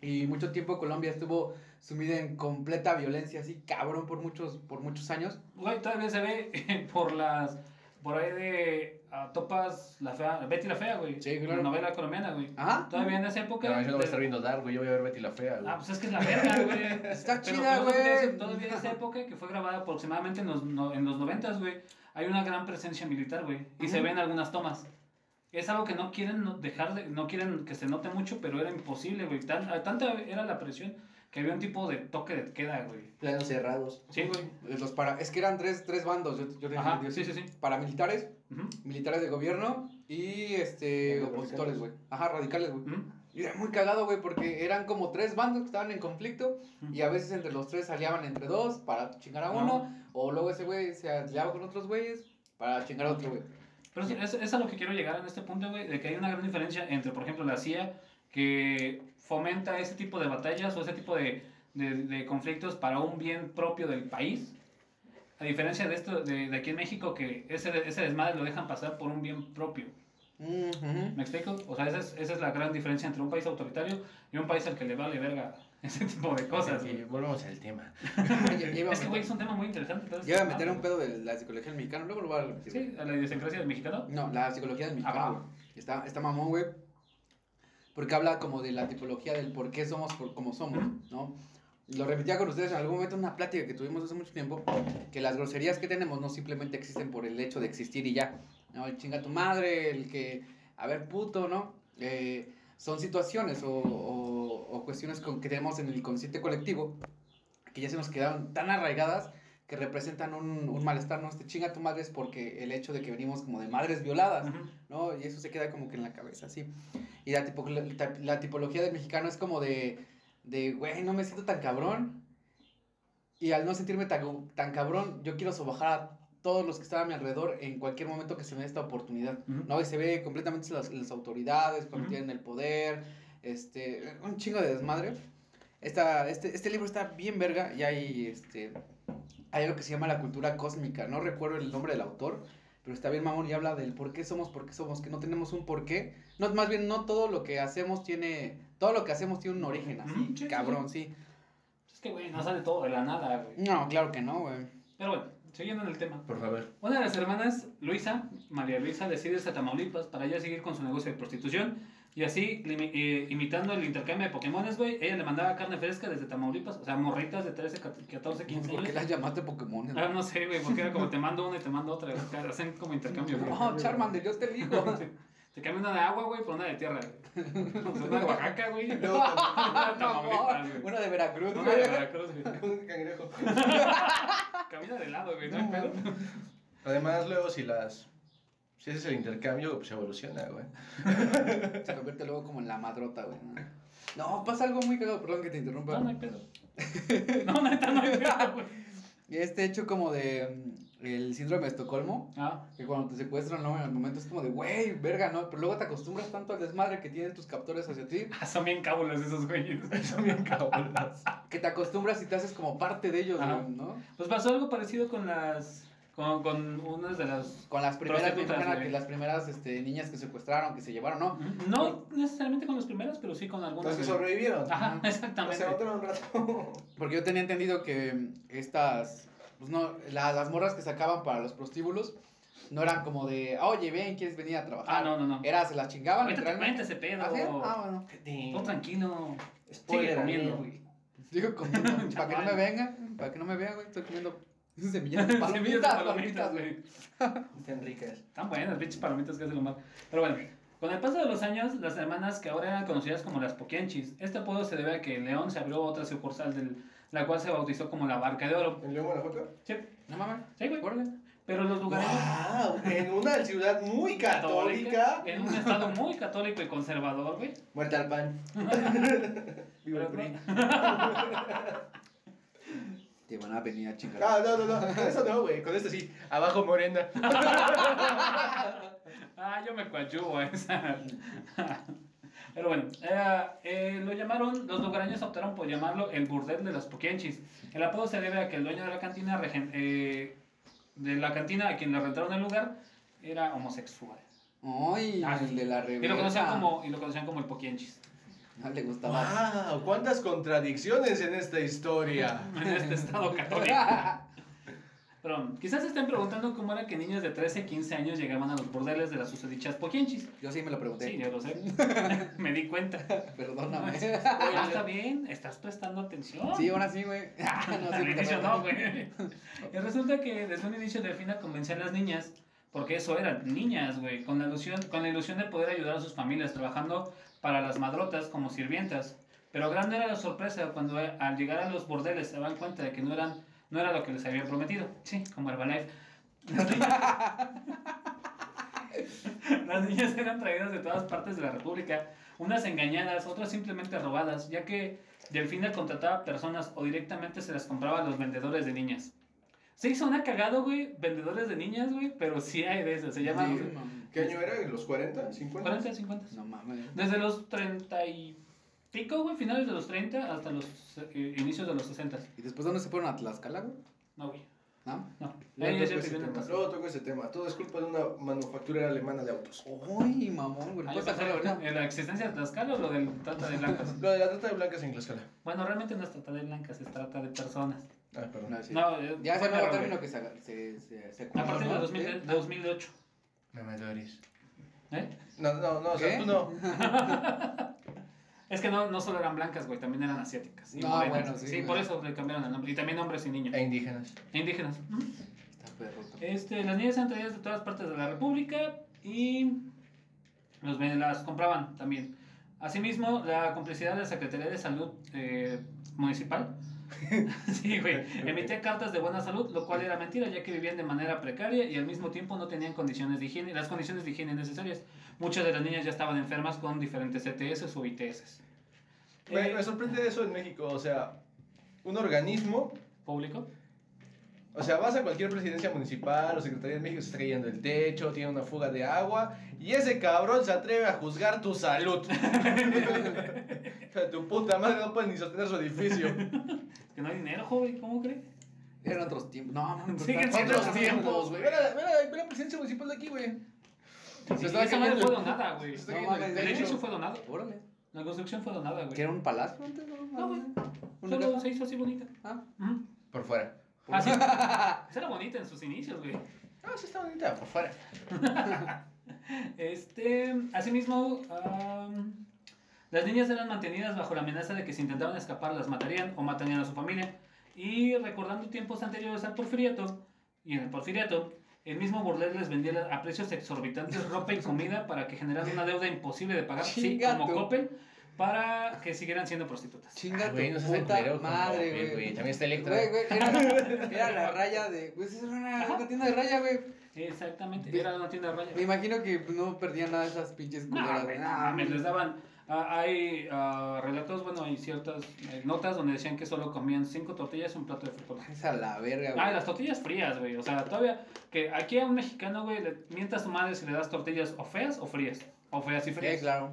Y mucho tiempo Colombia estuvo sumida en completa violencia, así cabrón por muchos, por muchos años. Güey, todavía se ve por las. Por ahí de. ah, topas la fea. Betty la fea, güey. Sí, claro. La novela colombiana, güey. Ajá. Todavía en esa época. No, yo no voy a estar viendo Dark, güey. Yo voy a ver Betty la Fea, güey. Ah, pues es que es la verga, güey. Está Pero chida, güey. Todavía en esa época, que fue grabada aproximadamente en los, no- en los 90, güey, hay una gran presencia militar, güey. Y se Ujú. ven algunas tomas. Es algo que no quieren dejar de, no quieren que se note mucho, pero era imposible, güey. Tan- tanta era la presión que había un tipo de toque de queda, güey. Planos cerrados. Sí, güey. Los para, es que eran tres, tres bandos, yo, yo tenía Ajá, entendido. sí, sí, sí. Paramilitares, militares de gobierno y este opositores, güey. Ajá, radicales, güey. Y era muy cagado, güey, porque eran como tres bandos que estaban en conflicto y a veces entre los tres aliaban entre dos para chingar a uno, o luego ese güey se aliaba con otros güeyes para chingar a otro güey. Pero es, es a lo que quiero llegar en este punto, güey, de que hay una gran diferencia entre, por ejemplo, la CIA, que fomenta ese tipo de batallas o ese tipo de, de, de conflictos para un bien propio del país, a diferencia de esto, de, de aquí en México, que ese, ese desmadre lo dejan pasar por un bien propio. Ujú. ¿Me explico? O sea, esa es, esa es la gran diferencia entre un país autoritario y un país al que le vale verga ese tipo de cosas. Y volvemos al tema. Es que, güey, es un tema muy interesante. entonces- ya iba a meter un pedo de la psicología del mexicano, luego lo voy a repetir. Sí, a la idiosincrasia del mexicano. No, la psicología del mexicano, Ah. Está, está mamón, güey. Porque habla como de la tipología del por qué somos por como somos, ¿no? Lo repetía con ustedes en algún momento en una plática que tuvimos hace mucho tiempo, que las groserías que tenemos no simplemente existen por el hecho de existir y ya. ¿no? El chinga tu madre, el que, a ver, puto, ¿no? Eh, son situaciones o, o- o cuestiones con, que tenemos en el inconsciente colectivo que ya se nos quedaron tan arraigadas que representan un, un malestar, ¿no? Este chinga tu madre es porque el hecho de que venimos como de madres violadas. ¿no? Y eso se queda como que en la cabeza, sí. Y la, tipo, la, la tipología del mexicano es como de, de, güey, no me siento tan cabrón. Y al no sentirme tan, tan cabrón, yo quiero sobajar a todos los que están a mi alrededor en cualquier momento que se me dé esta oportunidad. ¿no? Y se ve completamente las, las autoridades, cuando tienen el poder, este, un chingo de desmadre. Esta, este, este libro está bien verga y hay, este, hay algo que se llama la cultura cósmica, no recuerdo el nombre del autor, pero está bien mamón y habla del por qué somos, por qué somos, que no tenemos un por qué. No, más bien no todo lo que hacemos tiene, todo lo que hacemos tiene un origen así, Ujú, sí, sí, cabrón, sí. Es que, güey, no sale todo de la nada, güey. No, claro que no, güey. Pero bueno, siguiendo en el tema. Por favor. Una de las hermanas, Luisa, María Luisa, decide irse a Tamaulipas para ya seguir con su negocio de prostitución. Y así, eh, imitando el intercambio de Pokémones, güey, ella le mandaba carne fresca desde Tamaulipas. O sea, morritas de 13, 14, 15 ¿Por qué años. las llamaste Pokémon? Ah, no sé, güey, porque era como te mando una y te mando otra. Hacen como intercambio, güey. No, Charmander, yo te elijo. Te cambio una de agua, güey, por una de tierra, güey. O sea, una de Oaxaca, güey. No, Una de Tamaulipas, güey. Una de Veracruz, Una de güey. Veracruz, güey. Un cangrejo. Camina de lado, güey, no hay No, pedo. Además, luego, si las. Si ese es el intercambio, pues evoluciona, güey. Se convierte luego como en la madrota, güey. ¿no? Pasa algo muy cagado, perdón que te interrumpa. No, no hay pedo. No, neta, no hay pedo, güey. Este hecho como de mm, el síndrome de Estocolmo, Ah, que cuando te secuestran, ¿no? En el momento es como de, güey, verga, ¿no? Pero luego te acostumbras tanto al desmadre que tienen tus captores hacia ti, ah, son bien cábulos esos güeyes. Son bien cabronas. que te acostumbras y te haces como parte de ellos, güey, ¿no? Pues pasó algo parecido con las. Con, con unas de las. Con las primeras, que las primeras este, niñas que secuestraron, que se llevaron, ¿no? No necesariamente con las primeras, pero sí con algunas. Los que sobrevivieron. Ajá, O exactamente. sea, otro un rato. Porque yo tenía entendido que estas, pues no, la- las morras que sacaban para los prostíbulos no eran como de, oye, ven, ¿quieres venir a trabajar? Ah, no, no, no. Era, se las chingaban, Ahorita te literalmente. cuenta ese pedo. ¿Ah? Ah, bueno. Tú tranquilo. Sigue Spoiler comiendo, alert. güey. Digo, comiendo, para que no me vale. vengan, para que no me vean, güey, estoy comiendo semillas de Semillas de palomitas, palomitas, palomitas, güey. Están ricas. Están buenas, pinches palomitas que hacen lo mal. Pero bueno, con el paso de los años, las hermanas que ahora eran conocidas como las Poquianchis, este apodo se debe a que en León se abrió otra sucursal, del, la cual se bautizó como la Barca de Oro. ¿En León, Guanajuato? Sí, No mames, sí, güey. órale. Pero los lugareños. ¡Wow! En una ciudad muy católica. En un estado muy católico y conservador, güey. Muerta al pan. Viva el PRI. Te van a venir a chingar. Ah, no, no, no. Con eso no, güey. Con este sí. Abajo morena. Ah, yo me coadyuvo a esa. Pero bueno, eh, eh, lo llamaron, los lugareños optaron por llamarlo el burdel de los Poquianchis. El apodo se debe a que el dueño de la cantina, regen- eh, de la cantina a quien le rentaron el lugar, era homosexual. Ay, Ah, el de la Y revista. lo conocían como, y lo conocían como el Poquianchis. No le gustaba. ¡Wow! ¿Cuántas contradicciones en esta historia? En este estado católico. Pero quizás se estén preguntando cómo era que niños de 13, 15 años llegaban a los burdeles de las susodichas Poquianchis. Yo sí me lo pregunté. Sí, yo lo sé. me di cuenta. Perdóname. Ah, está bien, estás prestando atención. Sí, ahora sí, güey. Ah, no, sí, inicio no, güey. Y resulta que desde un inicio Delfina convenció a las niñas, porque eso eran niñas, güey, con la ilusión, con la ilusión de poder ayudar a sus familias trabajando para las madrotas como sirvientas. Pero grande era la sorpresa cuando eh, al llegar a los bordeles se daban cuenta de que no eran no era lo que les habían prometido. Sí, como Herbalife. Las niñas, las niñas eran traídas de todas partes de la República, unas engañadas, otras simplemente robadas, ya que Delfina contrataba personas o directamente se las compraba a los vendedores de niñas. Hizo una cagado, güey, vendedores de niñas, güey, pero sí hay de esas, se llaman Sí. ¿Qué año era? ¿Los 40? 50? 40, 50. No mames. Desde los 30 y pico, güey, finales de los 30 hasta los eh, inicios de los 60. ¿Y después dónde se fueron a Tlaxcala, güey? No, güey. ¿No? No. Luego no, toco ese, tema. Todo es culpa de una manufacturera alemana de autos. Uy, mamón, güey. ¿En la existencia de Tlaxcala o lo del trata de blancas? lo de la trata de blancas en Tlaxcala. Bueno, realmente no es trata de blancas, es trata de personas. Ah, perdón. No, sí. no ya es el nuevo término que se, se, se, se A partir de 2008. Me ¿Eh? No, no, no, o sea, tú no. es que no, no solo eran blancas, güey, también eran asiáticas. Y ah, No, bueno, sí, por eso le cambiaron el nombre. Y también hombres y niños. E indígenas. E indígenas. Está perro. Este, las niñas eran traídas de todas partes de la República y los, las compraban también. Asimismo, la complicidad de la Secretaría de Salud eh, Municipal sí, güey, emitía cartas de buena salud, lo cual era mentira, ya que vivían de manera precaria y al mismo tiempo no tenían condiciones de higiene, las condiciones de higiene necesarias. Muchas de las niñas ya estaban enfermas con diferentes ETS o ITS. Me, Eh, me sorprende eso en México. O sea, un organismo. ¿Público? O sea, vas a cualquier presidencia municipal o secretaría de México, se está cayendo el techo, tiene una fuga de agua. Y ese cabrón se atreve a juzgar tu salud. O sea, tu puta madre no puede ni sostener su edificio. Que no hay dinero, joven, ¿cómo cree? Eran otros tiempos. No, no, Siguen no, siendo no, Otros no, tiempos, güey. Ve la, presidencia municipal de aquí, güey. Sí, Se estaba esa madre fue el- donada, güey. se No el edificio fue donado. Órale. La construcción fue donada, güey. ¿Que era un palacio antes? No, No, güey. ¿Una Solo casa? se hizo así bonita. Ah. Por fuera. Ah, sí. Esa era bonita en sus inicios, güey. Ah, sí está bonita, por fuera. Este, asimismo, am, las niñas eran mantenidas bajo la amenaza de que si intentaban escapar las matarían o matarían a su familia. Y recordando tiempos anteriores al porfiriato, y en el porfiriato, el mismo burdel les vendía a precios exorbitantes ropa y comida para que generaran una deuda imposible de pagar, sí, Chinga como. Coppel, para que siguieran siendo prostitutas. Chinga Ah, tu güey, no seas puta culero madre, güey. También está Electra. Güey, güey, era, era la raya de. Pues era una, tienda de raya, güey. Exactamente, era una tienda de raya. Me imagino que no perdían nada de esas pinches No, culeras. güey, no Nah, mames, les daban. ah, hay ah, relatos, bueno, hay ciertas eh, notas donde decían que solo comían cinco tortillas y un plato de frijoles. Es a la verga, güey. Ah, las tortillas frías, güey. O sea, todavía. Que aquí a un mexicano, güey, le mientas a tu madre si le das tortillas o feas o frías. O feas y frías. Sí, claro.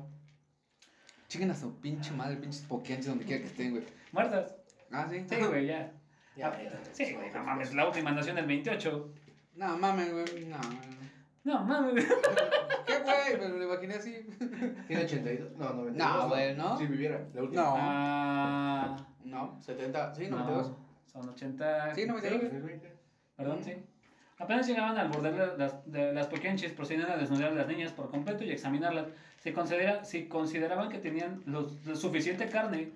Chiquen a su pinche madre, pinches poquianches donde quiera que estén, güey. Muertas. Ah, sí. Sí, güey, ya. Ya, Ah, ya, Sí, güey, no mames. La última nació en el 28. No mames, güey. No. No mames. ¿Qué, güey? Me lo imaginé así. Tiene 82. No, 92. No, güey, ¿no? Si viviera. La última. No. Ah. No, 70. Sí, no, 92. son 80. Sí, 92. 2020. Perdón, sí. Apenas llegaban al bordel de las, de las poquianchis, procedían a desnudar a las niñas por completo y examinarlas. Si, considera, si consideraban que tenían los, lo suficiente carne,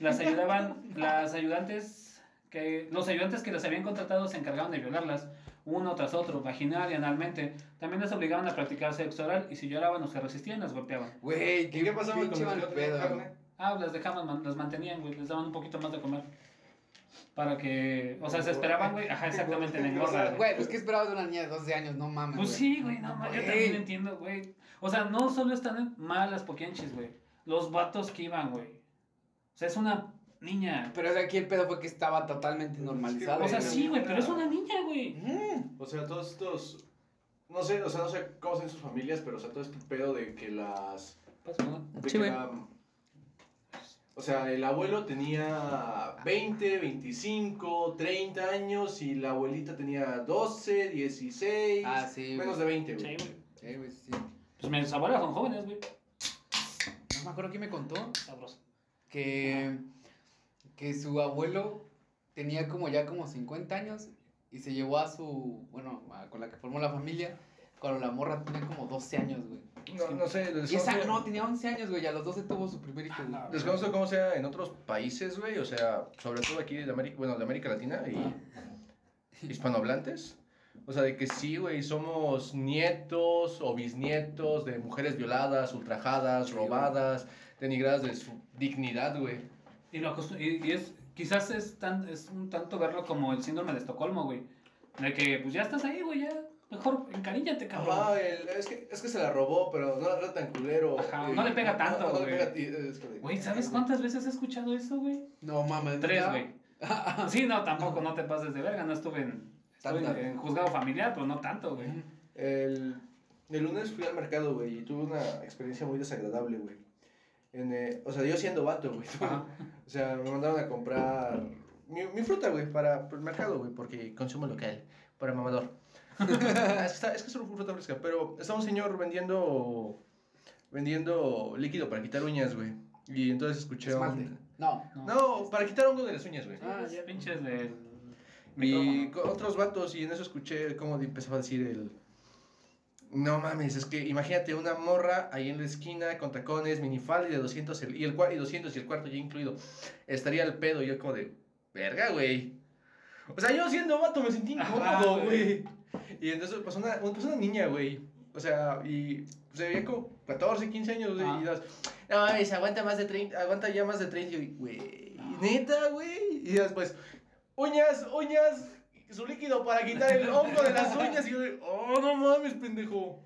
las ayudaban, las ayudantes, que, los ayudantes que las habían contratado se encargaban de violarlas, uno tras otro, vaginal y analmente. También las obligaban a practicar sexo oral y si lloraban o se resistían, las golpeaban. Güey, ¿Y qué pasaba con los pedo. carne? Ah, las dejaban, las mantenían, güey, les daban un poquito más de comer. Para que, o sea, se esperaban, güey, ajá, exactamente, la engorda. güey. Güey, pues ¿qué esperabas de una niña de 12 años? No mames. Pues sí, güey, no, ma- yo también entiendo, güey. O sea, no solo están mal las poquianchis, güey. Los vatos que iban, güey. O sea, es una niña. Pero o sea, aquí el pedo fue que estaba totalmente normalizado. O sea, sí, güey, pero es una niña, güey. Mm. O sea, todos estos. No sé, o sea, no sé cómo son sus familias, pero o sea, todo este pedo de que las. de Sí, que güey. la- o sea, el abuelo tenía 20, 25, 30 años y la abuelita tenía 12, 16, Ah, sí, menos de 20, Sí, güey. güey. Sí, güey, sí. Pues mis abuelas son jóvenes, güey. No me acuerdo quién me contó Sabroso. que, que su abuelo tenía como ya como 50 años y se llevó a su, bueno, a- con la que formó la familia, cuando la morra tenía como 12 años, güey. No, no sé, Y esa, no, tenía 11 años, güey, a los 12 tuvo su primer hijo. Ah, desconozco cómo sea en otros países, güey, o sea, sobre todo aquí de América, bueno, de América Latina y hispanohablantes. O sea, de que sí, güey, somos nietos o bisnietos de mujeres violadas, ultrajadas, Sí, güey. robadas, denigradas de su dignidad, güey. Y, lo y, y es, quizás es, tan, es un tanto verlo como el síndrome de Estocolmo, güey. De que, pues ya estás ahí, güey, ya. Mejor encariñate, cabrón. El- es, que, es que se la robó, pero no era tan culero. Ajá, eh, no le pega tanto, no, no le güey. Güey, ¿sabes cuántas veces he escuchado eso, güey? No mames, Tres, güey. Sí, no, tampoco, no te pases de verga. No estuve en, en, juzgado familiar, pero no tanto, güey. El, el lunes fui al mercado, güey, y tuve una experiencia muy desagradable, güey. En, eh, o sea, yo siendo vato, güey. O sea, me mandaron a comprar mi, mi fruta, güey, para el mercado, güey, porque consumo local, para mamador. es, que está- es que es solo fruta fresca, pero estaba un señor vendiendo vendiendo líquido para quitar uñas, güey. Y entonces escuché Esmalte. un... No. No, para quitar hongo de las uñas, güey. Ah, ya. Pinches del Y otros vatos, y en eso escuché cómo empezaba a decir el... No mames, es que imagínate una morra ahí en la esquina con tacones, minifalda y de 200 el- y, el, y 200 y el cuarto ya incluido. Estaría el pedo y yo como de... Verga, güey. O sea, yo siendo vato me sentí incómodo, güey. güey. Y entonces pasó una, pasó una niña, güey. O sea, y se veía como 14, 15 años, güey. Ah. Y das, no mames, aguanta más de 30, aguanta ya más de 30. Y yo, güey, neta, güey. Y después, uñas, uñas, su líquido para quitar el hongo de las uñas. Y yo, de, oh, no mames, pendejo.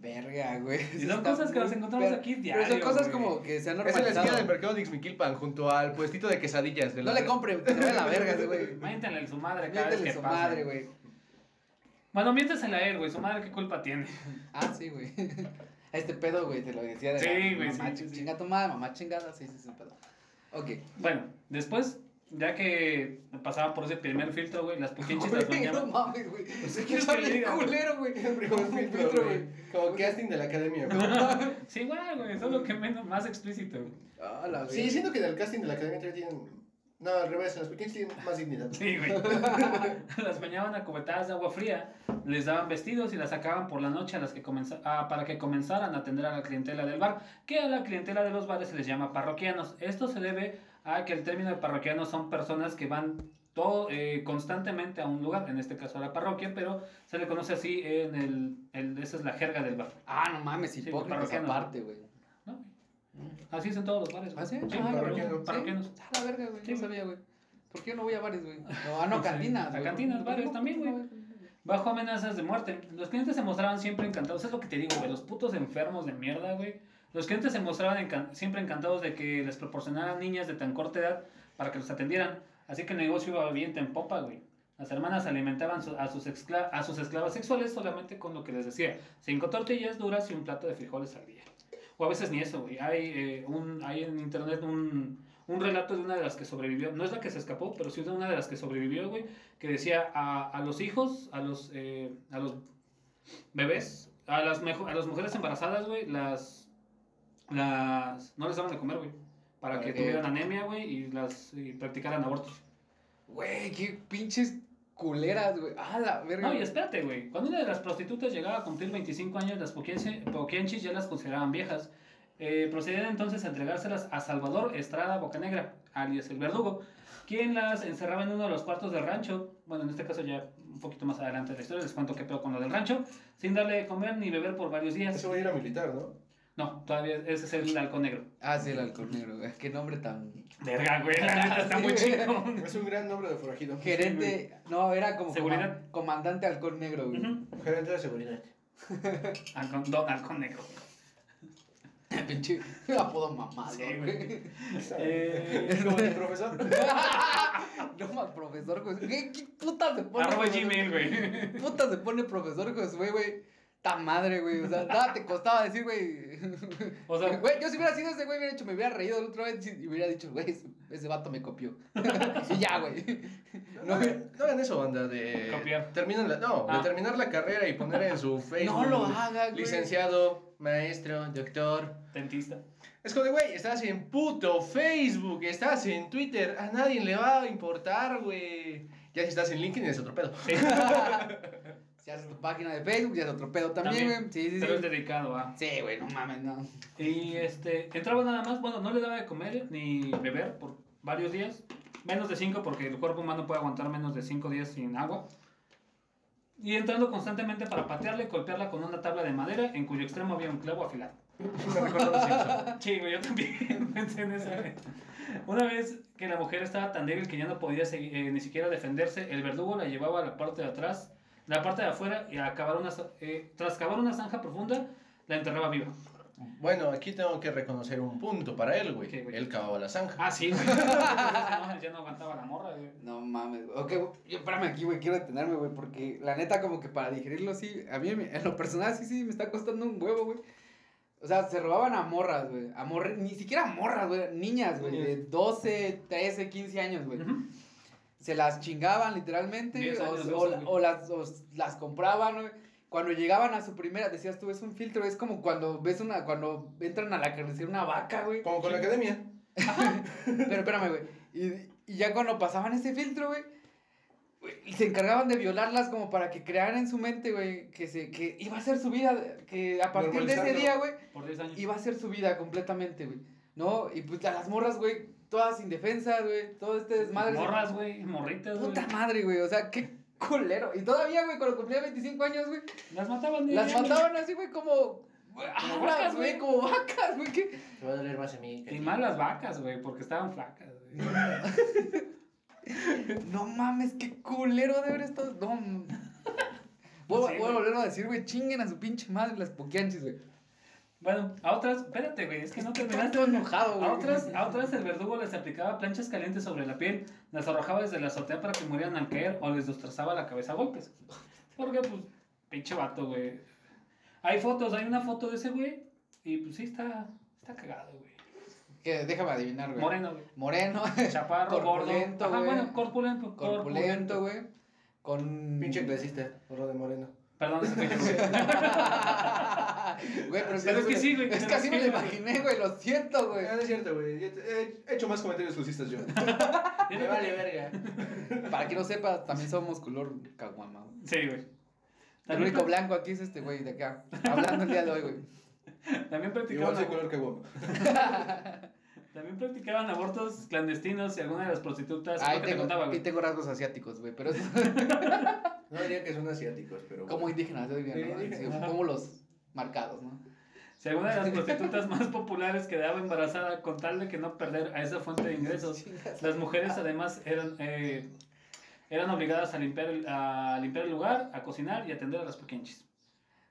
Verga, güey. Y son cosas que nos encontramos per- aquí Pero diario, son cosas güey. como que se han Es en la normalizado. esquina del mercado de Ixmiquilpan, junto al puestito de quesadillas. De No le compre, que se a la verga ese güey. Miéntenle su madre cada vez que su pase. madre, güey. Bueno, miéntesela a él, güey. Su madre, ¿qué culpa tiene? Ah, sí, güey. Este pedo, güey, te lo decía de Sí, la güey, mamá, sí, sí, sí. chinga tu madre, mamá chingada, sí, sí, es un pedo. Ok. Bueno, después, ya que pasaban por ese primer filtro, güey, las poquinchis las Güey, no bañaban. mames, güey. Pues, ¿qué Es quieres que que le diga, güey? culero, güey. El primer filtro, güey. Como casting de la academia, güey. Sí, igual, güey, solo que menos, más explícito. güey. Ah, la Sí, verga. siento que en el casting de la academia tienen. No, al revés, los pequeños tienen más dignidad. Sí, güey. las bañaban a cubetadas de agua fría, les daban vestidos y las sacaban por la noche a las que comenza- ah, para que comenzaran a atender a la clientela del bar, que a la clientela de los bares se les llama parroquianos. Esto se debe a que el término de parroquianos son personas que van todo, eh, constantemente a un lugar, en este caso a la parroquia, pero se le conoce así en el, el- esa es la jerga del bar. Ah, no mames, Sí, hipócritas parroquianos. aparte, güey. ¿no? Mm. Así es en todos los bares. güey. ¿Ah, sí? Sí, Ah, parroquianos. ¿sí? parroquianos. A la verga, güey. Sí, no güey. sabía, güey. ¿Por qué no voy a bares, güey? No, ah, no, Sí. cantinas, A güey. cantinas, bares también, güey. Bajo amenazas de muerte. Los clientes se mostraban siempre encantados. Es lo que te digo, güey. Los putos enfermos de mierda, güey. Los clientes se mostraban siempre encantados de que les proporcionaran niñas de tan corta edad para que los atendieran. Así que el negocio iba bien en popa, güey. Las hermanas alimentaban a, sus a sus esclavas sexuales solamente con lo que les decía. Cinco tortillas duras y un plato de frijoles al día. O a veces ni eso, güey. Hay, eh, un, hay en internet un, un relato de una de las que sobrevivió. No es la que se escapó, pero sí de una de las que sobrevivió, güey. Que decía a, los hijos, a los, eh, a los bebés, a las, a las mujeres embarazadas, güey, las, las... No les daban de comer, güey. Para ¿Para que qué? tuvieran anemia, güey, y, las, y practicaran abortos. Güey, qué pinches culeras, güey. Ah, la verga. No, y espérate, güey. Cuando una de las prostitutas llegaba a cumplir 25 años, las poquianchis ya las consideraban viejas. Eh, procedían entonces a entregárselas a Salvador Estrada Bocanegra, alias el verdugo, quien las encerraba en uno de los cuartos del rancho. Bueno, en este caso ya un poquito más adelante de la historia, les cuento qué pedo con lo del rancho, sin darle de comer ni beber por varios días. Ese güey era militar, ¿no? No, todavía ese es el halcón negro. Ah, sí, el halcón negro, güey. Qué nombre tan. Verga, güey, la neta está muy chico. Es un gran nombre de forajido. Gerente. No, era como. Seguridad. coma- comandante halcón negro, güey. Ujú. Gerente de seguridad. Halcón- Don Halcón Negro. Pinche apodo mamado, Sí, güey. Eh, Es como mi profesor. no más, profesor, güey. ¿Qué, qué puta se pone? Arroba? Gmail, güey. Puta se pone profesor Josué, güey. Ta madre, güey. O sea, nada te costaba decir, güey. O sea, Güey, yo si hubiera sido ese güey, hubiera hecho, me hubiera reído la otra vez y hubiera dicho, güey, ese, ese vato me copió. y ya, güey. No, hagan- no hagan eso, banda, de... Copiar. Terminan la, no, Ah. de terminar la carrera y poner en su Facebook... No lo haga, güey. Licenciado, maestro, doctor... dentista. Es como de, güey, estás en puto Facebook, estás en Twitter, a nadie le va a importar, güey. Ya si estás en LinkedIn es otro pedo. Sí, Si haces tu página de Facebook, ya es otro pedo también, güey. Sí, sí, pero es sí. dedicado a. Sí, güey, no mames, no. Y este, entraba nada más, bueno, no le daba de comer ni beber por varios días. Menos de cinco, porque el cuerpo humano puede aguantar menos de cinco días sin agua. Y entrando constantemente para patearla y golpearla con una tabla de madera en cuyo extremo había un clavo afilado. Sí, güey, yo también pensé en eso. Una vez que la mujer estaba tan débil que ya no podía segui- eh, ni siquiera defenderse, el verdugo la llevaba a la parte de atrás, la parte de afuera, y a cavar una, eh, tras cavar una zanja profunda, la enterraba viva. Bueno, aquí tengo que reconocer un punto para él, güey. ¿Qué, güey? Él cavaba la zanja. Ah, sí, güey. No, ya no aguantaba la morra, güey. No mames, güey. Ok, güey, yo espérame aquí, güey, quiero detenerme, güey, porque la neta, como que para digerirlo, sí, a mí en lo personal, sí, sí, me está costando un huevo, güey. O sea, se robaban a morras, güey. A morras, ni siquiera morras, güey. Niñas, güey, de 12, 13, 15 años, güey. Ujú. Se las chingaban literalmente, o, años, o- las, o las compraban, güey. Cuando llegaban a su primera, decías tú, es un filtro, es como cuando ves una, cuando entran a la carnicería una vaca, güey. Como con la academia. Pero espérame, güey. Y, y ya cuando pasaban ese filtro, güey, se encargaban de violarlas como para que crearan en su mente, güey, que, se, que iba a ser su vida, que a partir de ese día, güey, Por 10 años. iba a ser su vida completamente, güey. ¿No? Y pues a las morras, güey, todas indefensas, güey, todo este desmadre. Morras, güey, morritas, güey. Puta madre, güey, o sea, qué culero. Y todavía, güey, cuando cumplía 25 años, güey, Las mataban, güey. las mataban así, güey, como... ah, vacas, güey, como vacas, güey, que... Te va a doler más a mí. que Y más las vacas, güey, porque estaban flacas, güey. No mames, qué culero de ver esto. No. Voy, Sí, voy a volver a decir, güey, chinguen a su pinche madre las poquianchis, güey. Bueno, a otras, espérate, güey, es que no terminaste. todo enojado, güey. A otras, a otras el verdugo les aplicaba planchas calientes sobre la piel, las arrojaba desde la azotea para que murieran al caer o les destrozaba la cabeza a golpes. Porque, pues, pinche vato, güey. Hay fotos, hay una foto de ese güey y, pues, sí, está, está cagado, güey. Que déjame adivinar, güey. Moreno, güey. Moreno, Chaparro, Corpulento, gordo. Ajá, güey. bueno, corpulento. corpulento, güey. Con. Pinche clasista, horror de moreno. Perdón, güey. Güey, pero, Pero es que sí, güey, Es que así sí, me lo imaginé, güey, lo siento, güey. Ah, no es cierto, güey. He he hecho más comentarios clasistas yo. Me vale verga. Para que no sepa, también somos color caguama. güey. Sí, güey. El único blanco aquí es este güey de acá. Hablando el día de hoy, güey. también Igual practicaban soy color que guapo. También practicaban abortos clandestinos y algunas de las prostitutas. Ahí lo que te tengo, contaba, ahí güey. tengo rasgos asiáticos, güey. Pero es No diría que son asiáticos, pero. como bueno. indígenas, yo diría, ¿no? Sí, como los marcados, ¿no? Según una de las prostitutas más populares quedaba embarazada con tal de que no perder a esa fuente de ingresos. Las mujeres además eran, eh, eran obligadas a limpiar, el, a limpiar el lugar, a cocinar y atender a las pequeñas.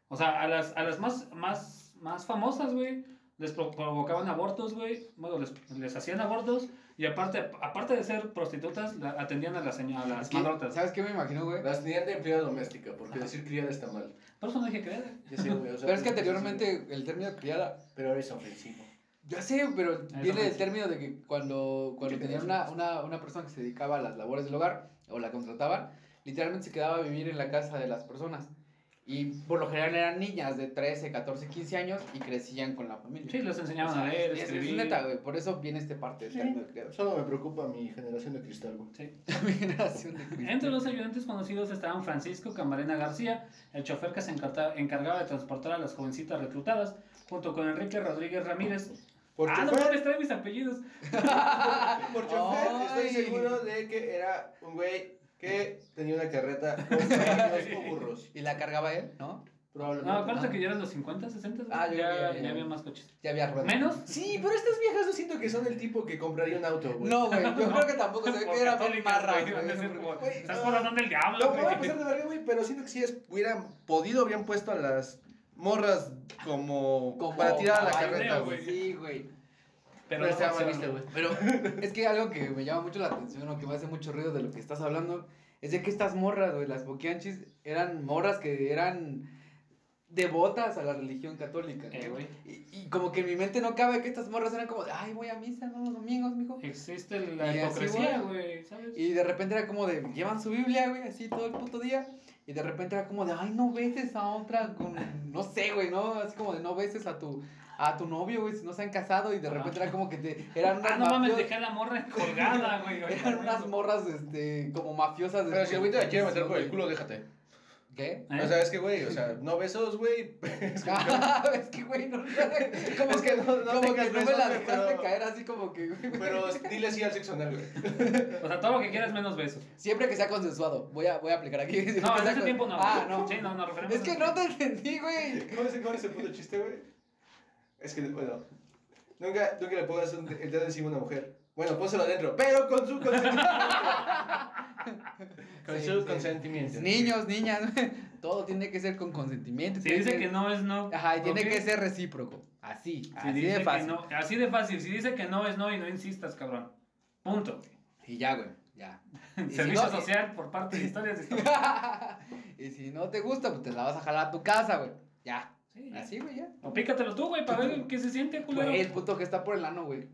O sea, a las, a las más, más, más famosas, güey, les pro- provocaban abortos, güey. Bueno, les, les hacían abortos y aparte, aparte de ser prostitutas, la- atendían a las, seño- a las madrotas. ¿Sabes qué me imagino, güey? Las tenían de empleada doméstica, porque decir criada está mal. Por eso no dije creer. Ya sé, güey, o sea, Pero es que anteriormente el término criada. Pero ahora es ofensivo. Ya sé, pero viene del sí. término de que cuando, cuando ¿Qué tenían una, una, una persona que se dedicaba a las labores del hogar o la contrataban, literalmente se quedaba a vivir en la casa de las personas. Y por lo general eran niñas de 13, 14, 15 años y crecían con la familia. Sí, les enseñaban O sea, a leer, es, es escribir. neta, güey. Por eso viene este parte del Sí. término criado. Solo me preocupa mi generación de cristal, güey. Sí. Mi generación de cristal. Entre los ayudantes conocidos estaban Francisco Camarena García, el chofer que se encarta- encargaba de transportar a las jovencitas reclutadas, junto con Enrique Rodríguez Ramírez. Por ah, no chofer, mames, trae mis apellidos. por chofer Ay. estoy seguro de que era un güey que tenía una carreta con caballos o burros. Y la cargaba él, ¿no? Probablemente. No, acuérdate que ya eran los 50, 60, Ah, yo ya, ya, ya. ya había más coches. Ya había ruedas. ¿Menos? Sí, pero estas viejas yo siento que son el tipo que compraría un auto, güey. No, güey. Yo creo que tampoco se ve que era bien católicas, marra, güey, van a decir güey. como, Güey, Estás no. por la del diablo, No, voy a pasar de verga, güey, pero siento que si es, hubieran podido, habrían puesto a las morras como, Como para tirar a la carreta, güey. Sí, güey. Pero Pero no visto, güey. Pero es que algo que me llama mucho la atención o que me hace mucho ruido de lo que estás hablando es de que estas morras, güey, las boquianchis, eran morras que eran devotas a la religión católica. Eh, güey. y, y como que en mi mente no cabe que estas morras eran como, de, ay, voy a misa, ¿no? Los domingos, mijo. Existe la Y hipocresía, güey, ¿sabes? Y de repente era como de, llevan su Biblia, güey, así todo el puto día. Y de repente era como de, ay, no beses a otra con, no sé, güey, ¿no? Así como de, no beses a tu, a tu novio, güey, si no se han casado. Y de repente era como que te, eran unas Ah, no mames, dejé a la morra colgada, güey. Eran unas morras, este, como mafiosas. Pero si el güey te la quiere meter por el culo, déjate. ¿Qué? ¿Eh? O sea, es que, güey, o sea, no besos, güey. Ah, es que, güey, no, como Es que, no- no como que no me la dejaste pero- caer así como que, güey, Pero dile sí al sexo anal, güey. O sea, todo lo que quieras menos besos. Siempre que sea consensuado, voy a, voy a aplicar aquí. Siempre No, en ese con- tiempo no. Ah, no. Sí, Es que no te entendí, güey. ¿Cómo es, cómo es el puto chiste, güey? Es que, bueno, nunca, nunca le pongas un- el dedo encima a una mujer. Bueno, pónselo adentro, pero con su consentimiento. con Sí, su sí. consentimiento. Niños, niñas, todo tiene que ser con consentimiento. Si tiene dice que no es no. Ajá, y tiene ¿ok? que ser recíproco. Así, Si así dice de que fácil. no- así de fácil. Si dice que no es no y no insistas, cabrón. Punto. Y ya, güey, ya. Y si Servicio no- social por parte de historias de y si no te gusta, pues te la vas a jalar a tu casa, güey. Ya. Sí, ya. Así, güey, ya. O pícatelo tú, güey, para ver qué se siente, culero. Güey, el puto que está por el ano, güey.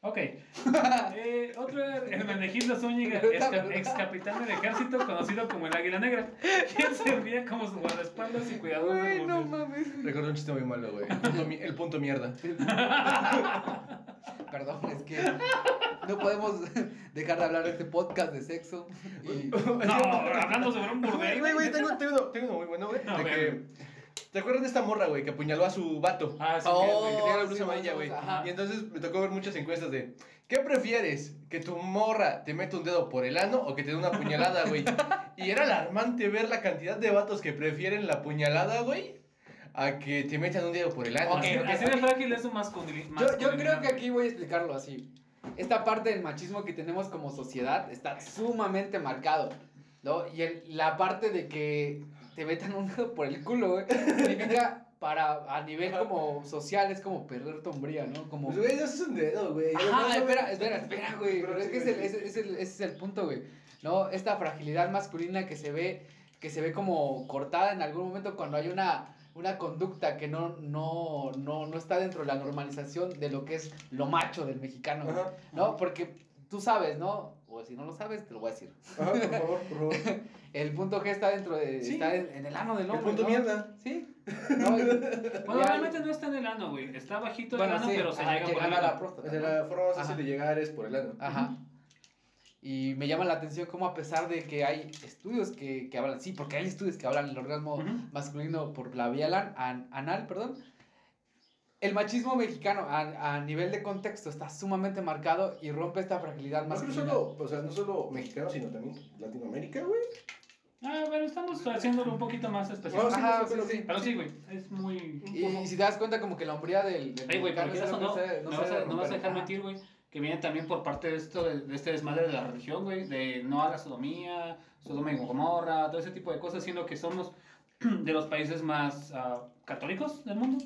Ok. Eh, otro era Hermenegildo Zúñiga, ex, ex capitán del ejército, conocido como el Águila Negra, quien servía como su guardaespaldas y cuidador Güey, no mames. Recuerdo un chiste muy malo, güey. El punto, mi- el punto mierda. Perdón, es que no podemos dejar de hablar de este podcast de sexo. Y... No, hablando sobre un burdel. Güey, güey, tengo, tengo, uno, tengo uno muy bueno, güey. De que. ¿Te acuerdas de esta morra, güey, que apuñaló a su vato? Ah, sí, Oh, Que tenía la sí, blusa amarilla, güey. Y entonces me tocó ver muchas encuestas de. ¿Qué prefieres? ¿Que tu morra te meta un dedo por el ano o que te dé una puñalada, güey? Y era alarmante ver la cantidad de vatos que prefieren la puñalada, güey, a que te metan un dedo por el ano. Ok, Así, ok, así de frágil es su masculin- Yo, yo creo que aquí voy a explicarlo así. Esta parte del machismo que tenemos como sociedad está sumamente marcado, ¿no? Y el- la parte de que te metan un dedo por el culo, güey, significa para, a nivel como social, es como perder tu hombría, ¿no? Como... Pues, güey, no es un dedo, güey. Ajá, No, espera, espera, espera, güey. Pero Pero es sí, que es el- es el- ese es el punto, güey. ¿No? Esta fragilidad masculina que se ve, que se ve como cortada en algún momento cuando hay una, una conducta que no, no, no, no está dentro de la normalización de lo que es lo macho del mexicano, güey. ¿No? Porque tú sabes, ¿no? O si no lo sabes, te lo voy a decir. ajá, por favor, por favor. El punto G está dentro de. Sí. Está en, en el ano del El hombre. punto ¿no? mierda. Sí. No, y- Bueno, ya- realmente no está en el ano, güey. Está bajito Bueno, el ano, sí, pero se ajá, llega por el a la ano. próstata. ¿no? la forma más fácil Ajá. de llegar es por el ano. Ajá. Y me llama la atención cómo a pesar de que hay estudios que, que hablan, sí, porque hay estudios que hablan del orgasmo masculino por la vía lan- an- anal, perdón. El machismo mexicano a, a nivel de contexto está sumamente marcado y rompe esta fragilidad No creo masculina. solo, o sea, no solo mexicano, sino también Latinoamérica, güey. Ah, bueno, estamos haciéndolo un poquito más especial. No, sí, Ajá, sí, sí, sí. sí. Pero sí, güey, es muy... Y, y si te das cuenta como que la hombría del, del Ey, güey, pero es no, no, vas a, no vas a dejar mentir, güey, que viene también por parte de esto, de, de este desmadre de la religión, güey, de no a la sodomía, sodoma y gomorra, todo ese tipo de cosas, siendo que somos de los países más ah, católicos del mundo.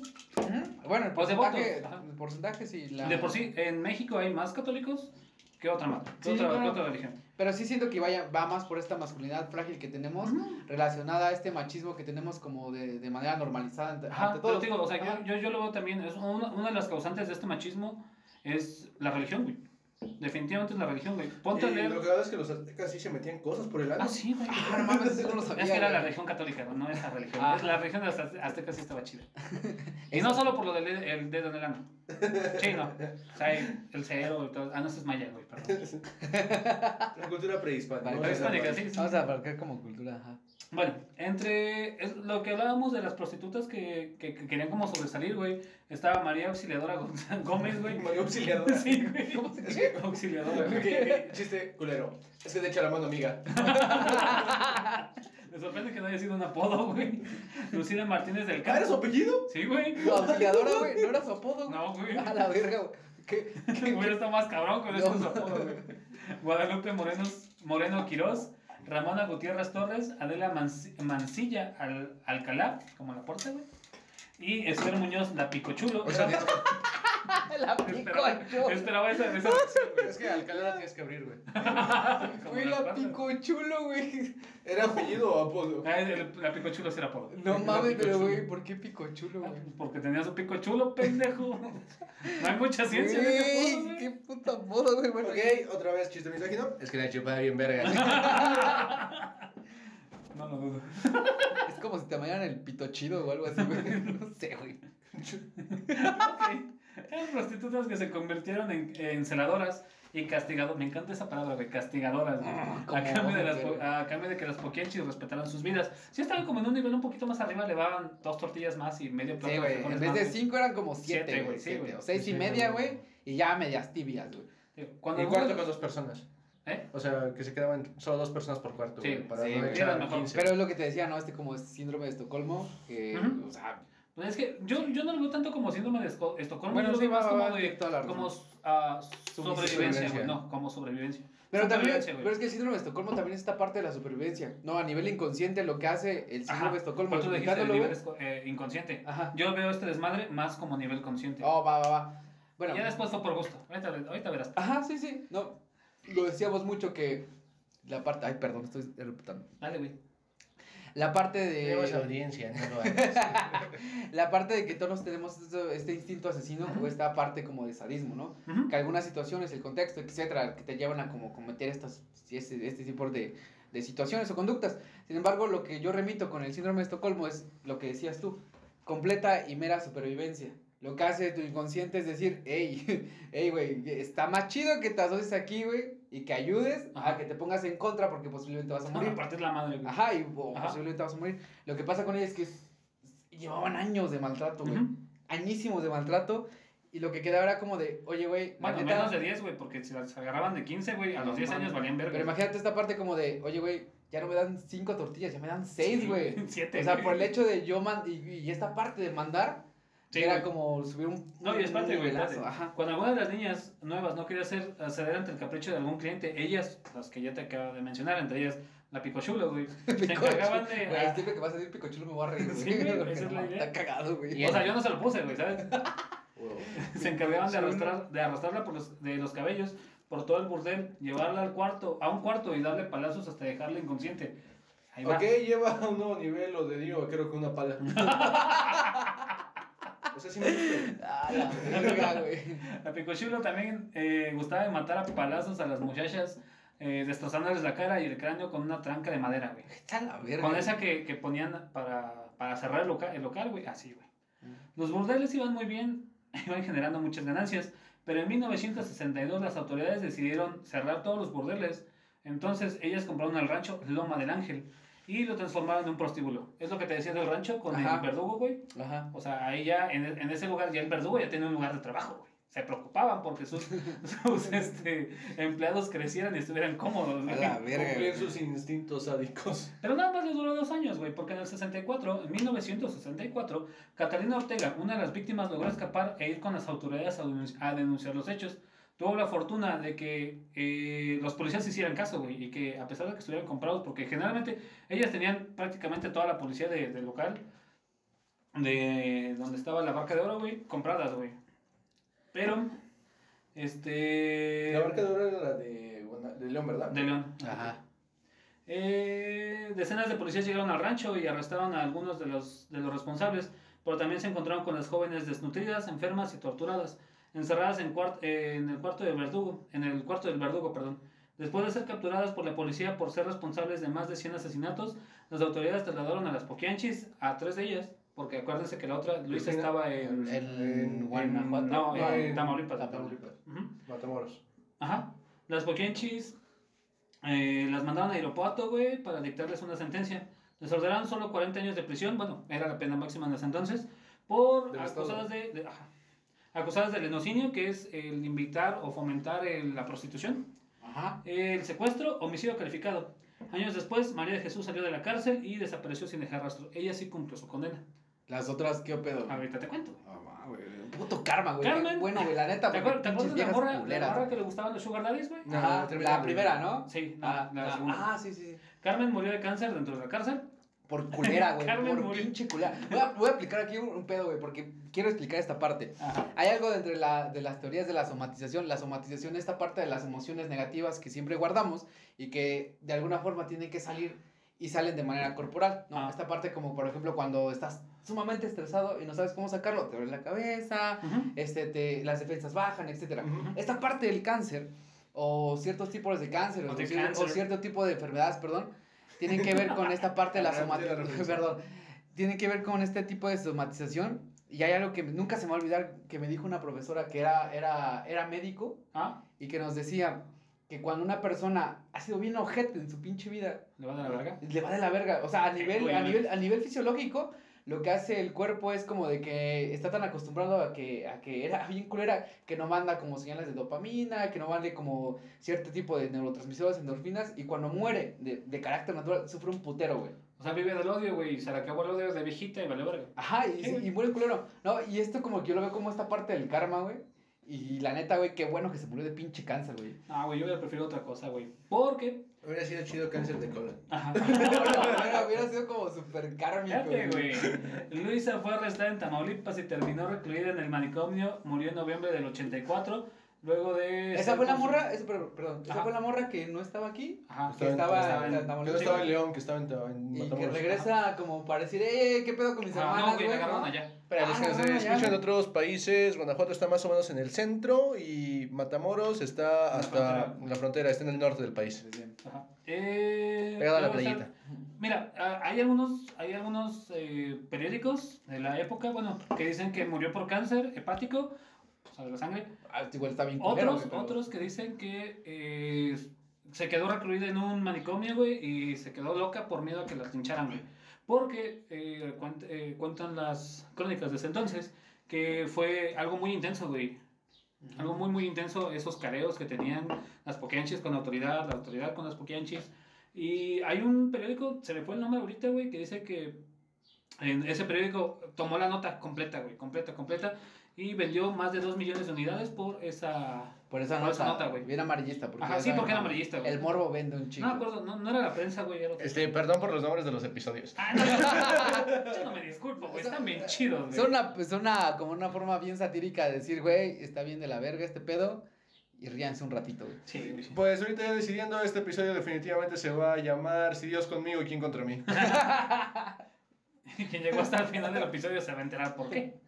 Bueno, el porcentaje, el porcentaje sí. La... De por sí, en México hay más católicos que otra más, que Sí, otra, otra religión. Pero sí siento que vaya, va más por esta masculinidad frágil que tenemos, relacionada a este machismo que tenemos como de, de manera normalizada ante, Ajá, ante pero todos. te digo, o sea, yo, yo, yo lo veo también, es una, una de las causantes de este machismo es la religión, güey. Definitivamente es la religión, güey. Ponte a Y leer... lo que verdad es que los aztecas sí se metían cosas por el ano. Ah, sí, güey. Ah, no mames, eso no lo sabía. Es que era la religión católica, no, no esa religión. Ah. La religión de los azte- aztecas sí estaba chida. Y no solo por lo del el dedo en el ano. Sí, no. O sea, el, cero y todo. Ah, no, eso es maya, güey, perdón. La cultura prehispánica. Vale. Prehispánica, sí. Vamos a abarcar como cultura, ajá. Bueno, entre es lo que hablábamos de las prostitutas que, que, que querían como sobresalir, güey, estaba María Auxiliadora González- Gómez, güey. María Auxiliadora. Sí, güey. ¿Cómo se Es dice? que, Auxiliadora, güey. chiste culero. Es que te echa la mano, amiga. Me sorprende que no haya sido un apodo, güey. Lucina Martínez del ¿Ah, era su Campo. apellido? Sí, güey. Tu auxiliadora, güey, no era su apodo, güey. No, güey. A la verga, güey. ¿Qué? ¿Qué? Hubiera estado más cabrón con No. estos apodos, güey. Guadalupe Morenos, Moreno Quirós, Ramona Gutiérrez Torres, Adela Manci- Mancilla Al- Alcalá, como la puerta, güey. Y Esther Muñoz, la Picochulo. O sea, La esperaba, picocho. esperaba esa, esa reacción, güey. es que Alcalá la tienes que abrir, güey. Las la patas. picochulo, güey. ¿Era apellido o apodo? Ah, el- la Picochulo sí era apodo. No La mames, pero güey, ¿por qué picochulo, Ah, güey? pues Porque tenía su pico chulo, pendejo. No hay mucha ciencia en ese apodo, Güey, güey. qué puto apodo, güey. Bueno, Ok, otra vez chiste misógino. Es que la chupada bien verga. No lo dudo. Es como si te llamaran el pito chido o algo así, güey. No sé, güey. Ok. Eran prostitutas que se convirtieron en, en celadoras y castigadoras. Me encanta esa palabra, güey, castigadoras. güey. Ah, a, cambio de las, a cambio de que las poquienchis respetaran sus vidas. Si estaban como en un nivel un poquito más arriba, le daban dos tortillas más y medio plato Sí, de güey. En vez de cinco eran como Siete, güey, sí, o seis Sí, y media, güey. Y ya medias tibias, güey. Sí, Cuando Y cuarto con dos personas. ¿Eh? O sea, que se quedaban solo dos personas por cuarto, Sí, güey. Para sí, no güey. echar Era mejor. 15. Pero es lo que te decía, ¿no? Este como síndrome de Estocolmo, que, Ujú. o sea, Pues es que yo, yo no lo veo tanto como síndrome de Estocolmo, Bueno, yo lo sí, veo va, más va, como, va, de, la como ah, sobrevivencia, güey. No, como sobrevivencia. Pero también, pero es que el síndrome de Estocolmo también es esta parte de la supervivencia. No, a nivel inconsciente lo que hace el síndrome Ajá, de Estocolmo, Por eso dijiste el nivel eh, inconsciente. Ajá. Yo veo este desmadre más como nivel consciente. Oh, va, va, va. Bueno, ya después fue por gusto. Ahorita, ahorita verás. ajá, sí, sí. No, lo decíamos mucho que la parte, ay, perdón, estoy reputando. Dale, güey. La parte Tenemos de audiencia, no lo la parte de que todos tenemos este instinto asesino o esta parte como de sadismo, ¿no? Que algunas situaciones, el contexto, etcétera, que te llevan a como cometer estas, este, este tipo de, de situaciones o conductas. Sin embargo, lo que yo remito con el síndrome de Estocolmo es lo que decías tú, completa y mera supervivencia. Lo que hace tu inconsciente es decir, hey, hey, güey, está más chido que te asocies aquí, güey, y que ayudes Ajá. a que te pongas en contra porque posiblemente vas a No, morir. es la madre, güey. Ajá, y o Ajá. posiblemente vas a morir. Lo que pasa con ella es que llevaban años de maltrato, güey. Ujú. Añísimos de maltrato. Y lo que quedaba era como de, oye, güey, Bueno, neta- menos de 10, güey, porque si las agarraban de 15, güey, a No los 10 mames. años valían verga. Pero imagínate esta parte como de, oye, güey, ya no me dan cinco tortillas, ya me dan seis, Sí, güey. Siete. o sea, por el hecho de yo man y, y esta parte de mandar, Sí, era güey. como subir un. No, y espérate, un güey, nivelazo, espérate. Ajá. Cuando alguna de las niñas nuevas no quería hacer, acceder ante el capricho de algún cliente, ellas, las que ya te acabo de mencionar, entre ellas la Picochulo, güey, se encargaban de... Güey, ah, siempre que vas a decir picochulo me voy a reír, güey. Sí, güey, esa es la idea. Está cagado, güey. Y o sea, yo no se lo puse, güey, ¿sabes? Se encargaban de, arrastrar, de arrastrarla por los, de los cabellos por todo el burdel, llevarla al cuarto, a un cuarto y darle palazos hasta dejarla inconsciente. Ahí va. Ok, lleva a un nuevo nivel, lo de Dio, creo que una pala. O sea, sí me gusta. Ah, la verga, güey. A Picochulo también eh, gustaba de matar a palazos a las muchachas, eh, destrozándoles la cara y el cráneo con una tranca de madera, güey. Está la verga. Con esa que, que ponían para, para cerrar el local, el local, güey, así, güey. Los burdeles iban muy bien, iban generando muchas ganancias, pero en 1962 las autoridades decidieron cerrar todos los burdeles. Entonces ellas compraron el rancho Loma del Ángel y lo transformaron en un prostíbulo. Es lo que te decía del rancho con Ajá. el verdugo, güey. Ajá. O sea, ahí ya, en, en ese lugar, ya el verdugo ya tiene un lugar de trabajo, güey. se preocupaban porque sus, sus este, empleados crecieran y estuvieran cómodos. A güey. la verga, Cumplir güey. sus instintos sádicos. Pero nada más le duró dos años, güey, porque en el 64, en 1964, Catalina Ortega, una de las víctimas, logró escapar e ir con las autoridades a, denunci- a denunciar los hechos. Tuvo la fortuna de que eh, los policías hicieran caso, güey, y que a pesar de que estuvieran comprados, porque generalmente ellas tenían prácticamente toda la policía de- del local, de donde estaba la barca de oro, güey, compradas, güey. Pero, este... La marca de oro era la de, de León, ¿verdad? De León. Ajá. Eh, decenas de policías llegaron al rancho y arrestaron a algunos de los, de los responsables, pero también se encontraron con las jóvenes desnutridas, enfermas y torturadas, encerradas en, cuart- en el cuarto del verdugo, en el cuarto del verdugo, perdón. Después de ser capturadas por la policía por ser responsables de más de 100 asesinatos, las autoridades trasladaron a las Poquianchis, a tres de ellas, porque acuérdense que la otra, Luisa, estaba en... En En- Guanajuato. no, en en Tamaulipas. Tamaulipas. Ujú. Matamoros. Ajá. Las Poquianchis eh, las mandaron a Irapuato, güey, para dictarles una sentencia. Les ordenaron solo 40 años de prisión, bueno, era la pena máxima en ese entonces, por acusadas de, de- ajá, acusadas de lenocinio, que es el invitar o fomentar el- la prostitución, Ajá. el secuestro, homicidio calificado. Años después, María de Jesús salió de la cárcel y desapareció sin dejar rastro. Ella sí cumplió su condena. Las otras, ¿qué pedo? Ahorita te cuento. Ah, güey. Puto karma, güey. Carmen. Bueno, güey, la neta, ¿Te porque acuer- te acuerdas de la morra, la morra que le gustaban los sugar daddies, güey? Ajá, la la primera, ¿no? Sí, no, Ah, la ah, segunda. ah, sí, sí. Carmen murió de cáncer dentro de la cárcel. Por culera, güey. Por pinche culera. Voy a, voy a aplicar aquí un, un pedo, güey, porque quiero explicar esta parte. Ajá. Hay algo dentro de, la, de las teorías de la somatización. La somatización es esta parte de las emociones negativas que siempre guardamos y que de alguna forma tienen que salir y salen de manera corporal, ¿no? Ah. Esta parte como, por ejemplo, cuando estás sumamente estresado y no sabes cómo sacarlo, te duele la cabeza, Ujú. este, te, las defensas bajan. Ujú. Esta parte del cáncer, o ciertos tipos de cáncer, O o, de cier- o cáncer. cierto tipo de enfermedades, perdón, tienen que ver con esta parte de la somatización, perdón, tienen que ver con este tipo de somatización. Y hay algo que nunca se me va a olvidar, que me dijo una profesora que era, era, era médico Ah, y que nos decía que cuando una persona ha sido bien ojete en su pinche vida, le va de la verga. le va de la verga. O sea, a nivel, a nivel, a nivel fisiológico, lo que hace el cuerpo es como de que está tan acostumbrado a que, a que era bien culera que no manda como señales de dopamina, que no mande como cierto tipo de neurotransmisores, endorfinas, y cuando muere de, de carácter natural, sufre un putero, güey. O sea, vive del odio, güey. y Se le acabó el odio de viejita y vale verga. Ajá, y, Sí, y muere culero. No, y esto como que yo lo veo como esta parte del karma, güey. Y la neta, güey, qué bueno que se murió de pinche cáncer, güey. Ah, güey, yo hubiera preferido otra cosa, güey. Porque. Hubiera sido chido cáncer de colon. Ajá. Hubiera, hubiera sido como súper kármico, güey. Luisa fue arrestada en Tamaulipas y terminó recluida en el manicomio. Murió en noviembre del 84. Luego de. Esa fue la morra, esa, pero- perdón, esa Ajá. fue la morra que no estaba aquí Ajá. que estaba estaba en en- Tamaulipas. Yo no estaba en León, que estaba en, en y que regresa como para decir, eh, ¿qué pedo con mis hermanas, no, güey, ¿no? allá. Para los Ah, que no, se escuchan en otros países, Guanajuato está más o menos en el centro y Matamoros está la hasta frontera. la frontera, está en el norte del país. Ajá. Eh, Pegado a la playita. Mira, hay algunos, hay algunos eh, periódicos de la época, bueno, que dicen que murió por cáncer hepático, o sea, de la sangre. Ah, igual está bien culero, Otros, pero- otros que dicen que eh, se quedó recluida en un manicomio, güey, y se quedó loca por miedo a que la lincharan, güey. Porque eh, cuent- eh, cuentan las crónicas de ese entonces que fue algo muy intenso, güey. Algo muy, muy intenso, esos careos que tenían las poquianchis con la autoridad, la autoridad con las poquianchis. Y hay un periódico, se me fue el nombre ahorita, güey, que dice que ese periódico tomó la nota completa, güey, completa, completa, y vendió más de 2 millones de unidades por esa... Por esa por nota, esa nota, güey. Bien amarillista. Porque Ajá, sí, saben, porque era amarillista, güey. El morbo vende un chingo. No me acuerdo, no, no era la prensa, güey, era. Este, perdón por los nombres de los episodios. Ah, no, yo no me disculpo, güey, están bien chidos, güey. Es una, es una, como una forma bien satírica de decir, güey, está bien de la verga este pedo. Y ríanse un ratito, güey. Sí, sí. Pues ahorita ya decidiendo, este episodio definitivamente se va a llamar Si Dios conmigo y quién contra mí. Quien llegó hasta el final del episodio se va a enterar por qué.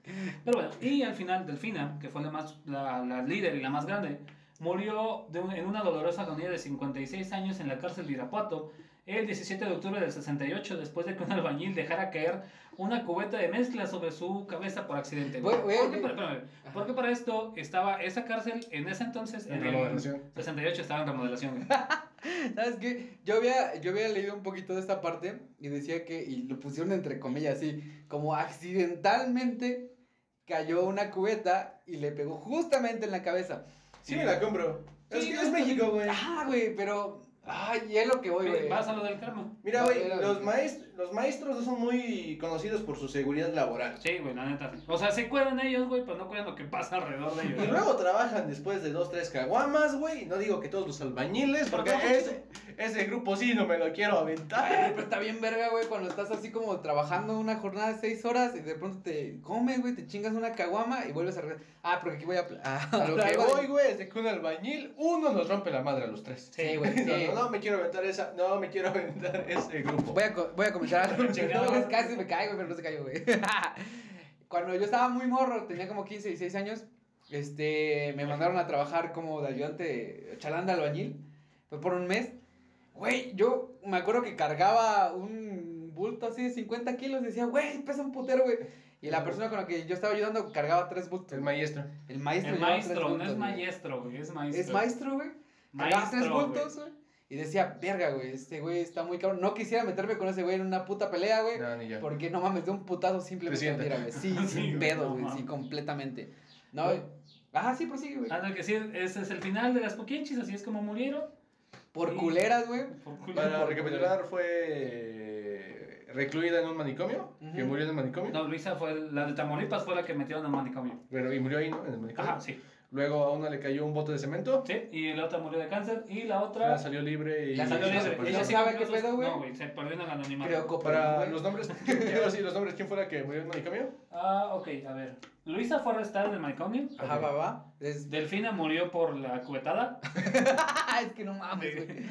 Pero bueno, y al final, Delfina, que fue la, más, la, la líder y la más grande, murió de un- en una dolorosa agonía de 56 años en la cárcel de Irapuato el 17 de octubre del 68, después de que un albañil dejara caer una cubeta de mezcla sobre su cabeza por accidente. Espérame, espérame. Porque para esto estaba esa cárcel en ese entonces, En en, remodelación. el 68 estaba en remodelación. ¿Sabes qué? Yo había, yo había leído un poquito de esta parte y decía que, y lo pusieron entre comillas así, como accidentalmente cayó una cubeta y le pegó justamente en la cabeza. Sí, me la compro. Sí, es que no, es México, güey. Ah, güey, pero. Ay, y es lo que voy, güey. Vas a lo del karma. Mira, güey, los, maest los maestros no son muy conocidos por su seguridad laboral. Sí, güey, la neta. O sea, se cuidan ellos, güey, pero no cuidan lo que pasa alrededor de ellos. Y ¿no? luego trabajan después de dos, tres caguamas, güey. No digo que todos los albañiles, porque ese, ese grupo sí no me lo quiero Ay, aventar. pero está bien verga, güey, cuando estás así como trabajando una jornada de seis horas y de pronto te comes, güey, te chingas una caguama y vuelves a. Ah, porque aquí voy a... a A lo que voy, güey, es de que un albañil, uno nos rompe la madre a los tres. Sí, güey, sí. No, me quiero aventar esa, no me quiero aventar ese grupo. Voy a, voy a comentar algo. No, es casi me caigo, pero no se cayó, güey. Cuando yo estaba muy morro, tenía como 15, 16 años, este, me mandaron a trabajar como de ayudante chalán de albañil. Fue por un mes. Güey, yo me acuerdo que cargaba un bulto así de 50 kilos. Decía, güey, pesa un putero, güey. Y la persona con la que yo estaba ayudando cargaba tres bultos. El maestro. El maestro El maestro, no bultos, es maestro, güey, es maestro. Es maestro, güey. Cargaba tres bultos, güey. Güey. Y decía, verga, güey, este güey está muy cabrón. No quisiera meterme con ese güey en una puta pelea, güey. No, ni yo. Porque no mames, de un putazo simplemente tira, güey. Sí, Sí, sin güey, pedo, no güey, sí, completamente. No, ah, sí, prosigue, güey. Ah, no, que sí, ese es el final de las Poquienchis, así es como murieron. Por sí. culeras, güey. Para recapitular, fue eh, recluida en un manicomio, que murió en el manicomio. No, Luisa fue, la de Tamaulipas fue la que metieron al manicomio. Pero, y murió ahí, ¿no? En el manicomio. Ajá, sí. Luego a una le cayó un bote de cemento. Sí, y la otra murió de cáncer. Y la otra La salió libre y La salió libre. Ella sí ¿Sabe qué pedo, güey? No, güey, se perdió en el anonimato. Creo que Para los nombres, ¿quién- quiero decir los nombres, ¿quién fue la que murió en el manicomio? Ah, ok, a ver. Luisa fue arrestada en el manicomio. Ajá, va, va. Es... Delfina murió por la cubetada. es que no mames, güey.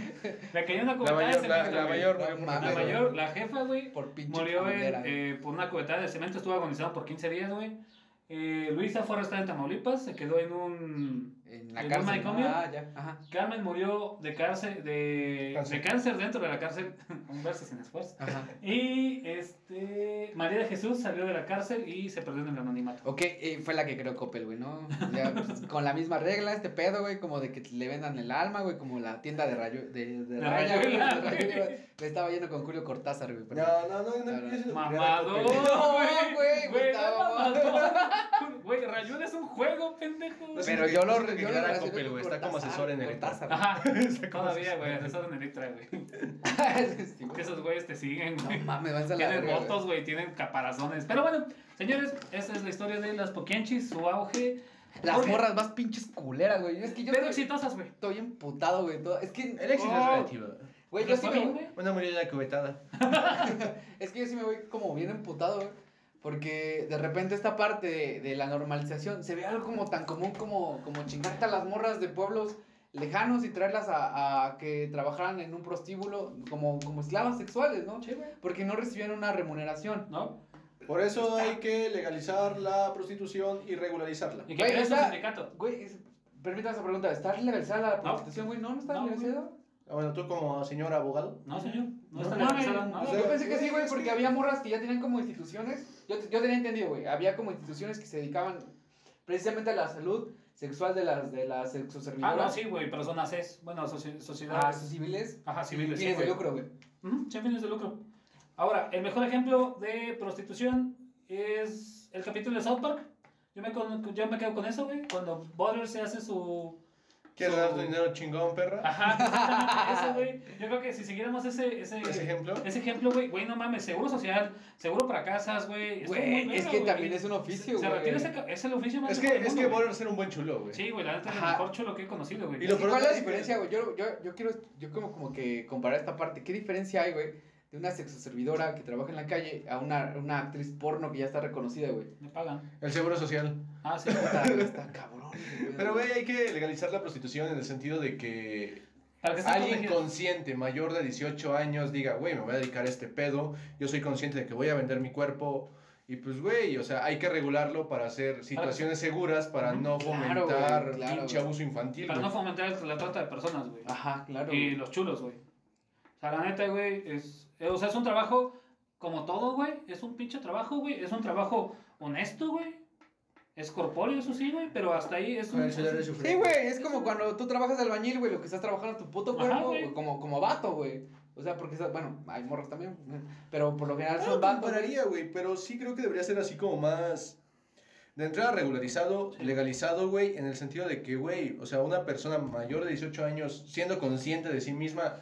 Le cayó una cubetada de la, cemento. la mayor No La mayor, la jefa, güey, Por pinche murió eh, por una cubetada de cemento. Estuvo agonizada por 15 días, güey. Eh, Luisa fue arrestada en Tamaulipas. Se quedó en un. En la ¿en cárcel. Ah, ya, ajá. Carmen murió de cárcel, de Cáncer. de cáncer dentro de la cárcel. un verso sin esfuerzo. Ajá. Y este. María de Jesús salió de la cárcel y se perdió en el anonimato. Ok, eh, fue la que creó Coppel, güey, ¿no? Ya, pues, con la misma regla, este pedo, güey, como de que le vendan el alma, güey, como la tienda de rayo, de, de, raya, güey, de Rayuela. estaba yendo con Julio Cortázar, güey. pero- No, no, no, no, Mamador, No, güey, güey, güey, Rayuela es un juego, pendejo. Pero yo lo no Coppel, güey, está como asesor en Electra. Cortázar. Ajá, todavía, asesor. güey, asesor en Electra, güey. Que esos güeyes te siguen, No güey. mames, váyanse a la Tienen motos, güey, tienen caparazones. Pero bueno, señores, esa es la historia de las Poquienchis, su auge. Las Oye, morras más pinches culeras, güey. Es que yo Pero estoy, exitosas, güey. estoy emputado, güey. todo- Es que, El éxito es Oh. relativo. güey, yo ¿Les sí me voy-? Una murió en la cubetada. Es que yo sí me voy como bien emputado, güey. Porque de repente esta parte de, de la normalización se ve algo como tan común como, como chingarte a las morras de pueblos lejanos y traerlas a, a que trabajaran en un prostíbulo como, como esclavas sexuales, ¿no? Sí. Porque no recibían una remuneración. ¿No? Por eso hay que legalizar la prostitución y regularizarla. Y que Güey, esa- sindicato. Güey, es- permítame esa pregunta. ¿Está legalizada la No. prostitución, güey? No, no está No, legalizada. Ah, Bueno, tú como señor abogado. No, señor. No, No está legalizada, no. o Yo pensé que sí, güey, güey, es porque que- había morras que ya tenían como instituciones. Yo, yo tenía entendido, güey. Había como instituciones que se dedicaban precisamente a la salud sexual de las, de las Ah, sexoservidoras. no, sí, güey, personas es. Bueno, soci- A sociedades. sus civiles. Ajá, civiles. sí, Fines de güey. lucro, güey. Sin fines de lucro. Ahora, el mejor ejemplo de prostitución es el capítulo de South Park. Yo me, con- yo me quedo con eso, güey. Cuando Butter se hace su. ¿Quieres dar tu dinero chingón, perra? Ajá, eso, güey. Yo creo que si siguiéramos ese, ese, Ese ejemplo. ese ejemplo, güey, güey, no mames, seguro social, seguro para casas, güey. Güey, es que también es un oficio, Se güey. ese, ca- es el oficio más Es que, es mundo, que güey. Border ser un buen chulo, güey. Sí, güey, la neta es el mejor chulo que he conocido, güey. Y lo ¿Y cuál es la diferencia, güey? Yo, yo, yo quiero, yo como, como que comparar esta parte. ¿Qué diferencia hay, güey, de una sexoservidora que trabaja en la calle a una, una actriz porno que ya está reconocida, güey? Me pagan. El seguro social. Ah, sí. Está, está cabrón, güey. Pero, güey, hay que legalizar la prostitución en el sentido de que Para que esté alguien protegido. consciente, mayor de 18 años, diga, güey, me voy a dedicar a este pedo, yo soy consciente de que voy a vender mi cuerpo. Y pues, güey, o sea, hay que regularlo para hacer situaciones seguras, para no Claro, fomentar güey, claro, pinche güey. abuso infantil. Para güey. no fomentar la trata de personas, güey. Ajá, claro. Y los chulos, güey. O sea, la neta, güey, es... eh, O sea, es un trabajo como todo, güey. Es un pinche trabajo, güey. Es un trabajo honesto, güey. Es corpóreo, eso sí, güey. Pero hasta ahí es un... Sí, güey, es como cuando tú trabajas de albañil, güey, lo que estás trabajando tu puto Ajá, cuerpo, güey. güey, como, como vato, güey. O sea, porque, bueno, hay morros también, pero por lo general No son vatos. güey, pero sí creo que debería ser así como más... De entrada regularizado, Sí. legalizado, güey, en el sentido de que, güey, o sea, una persona mayor de 18 años, siendo consciente de sí misma,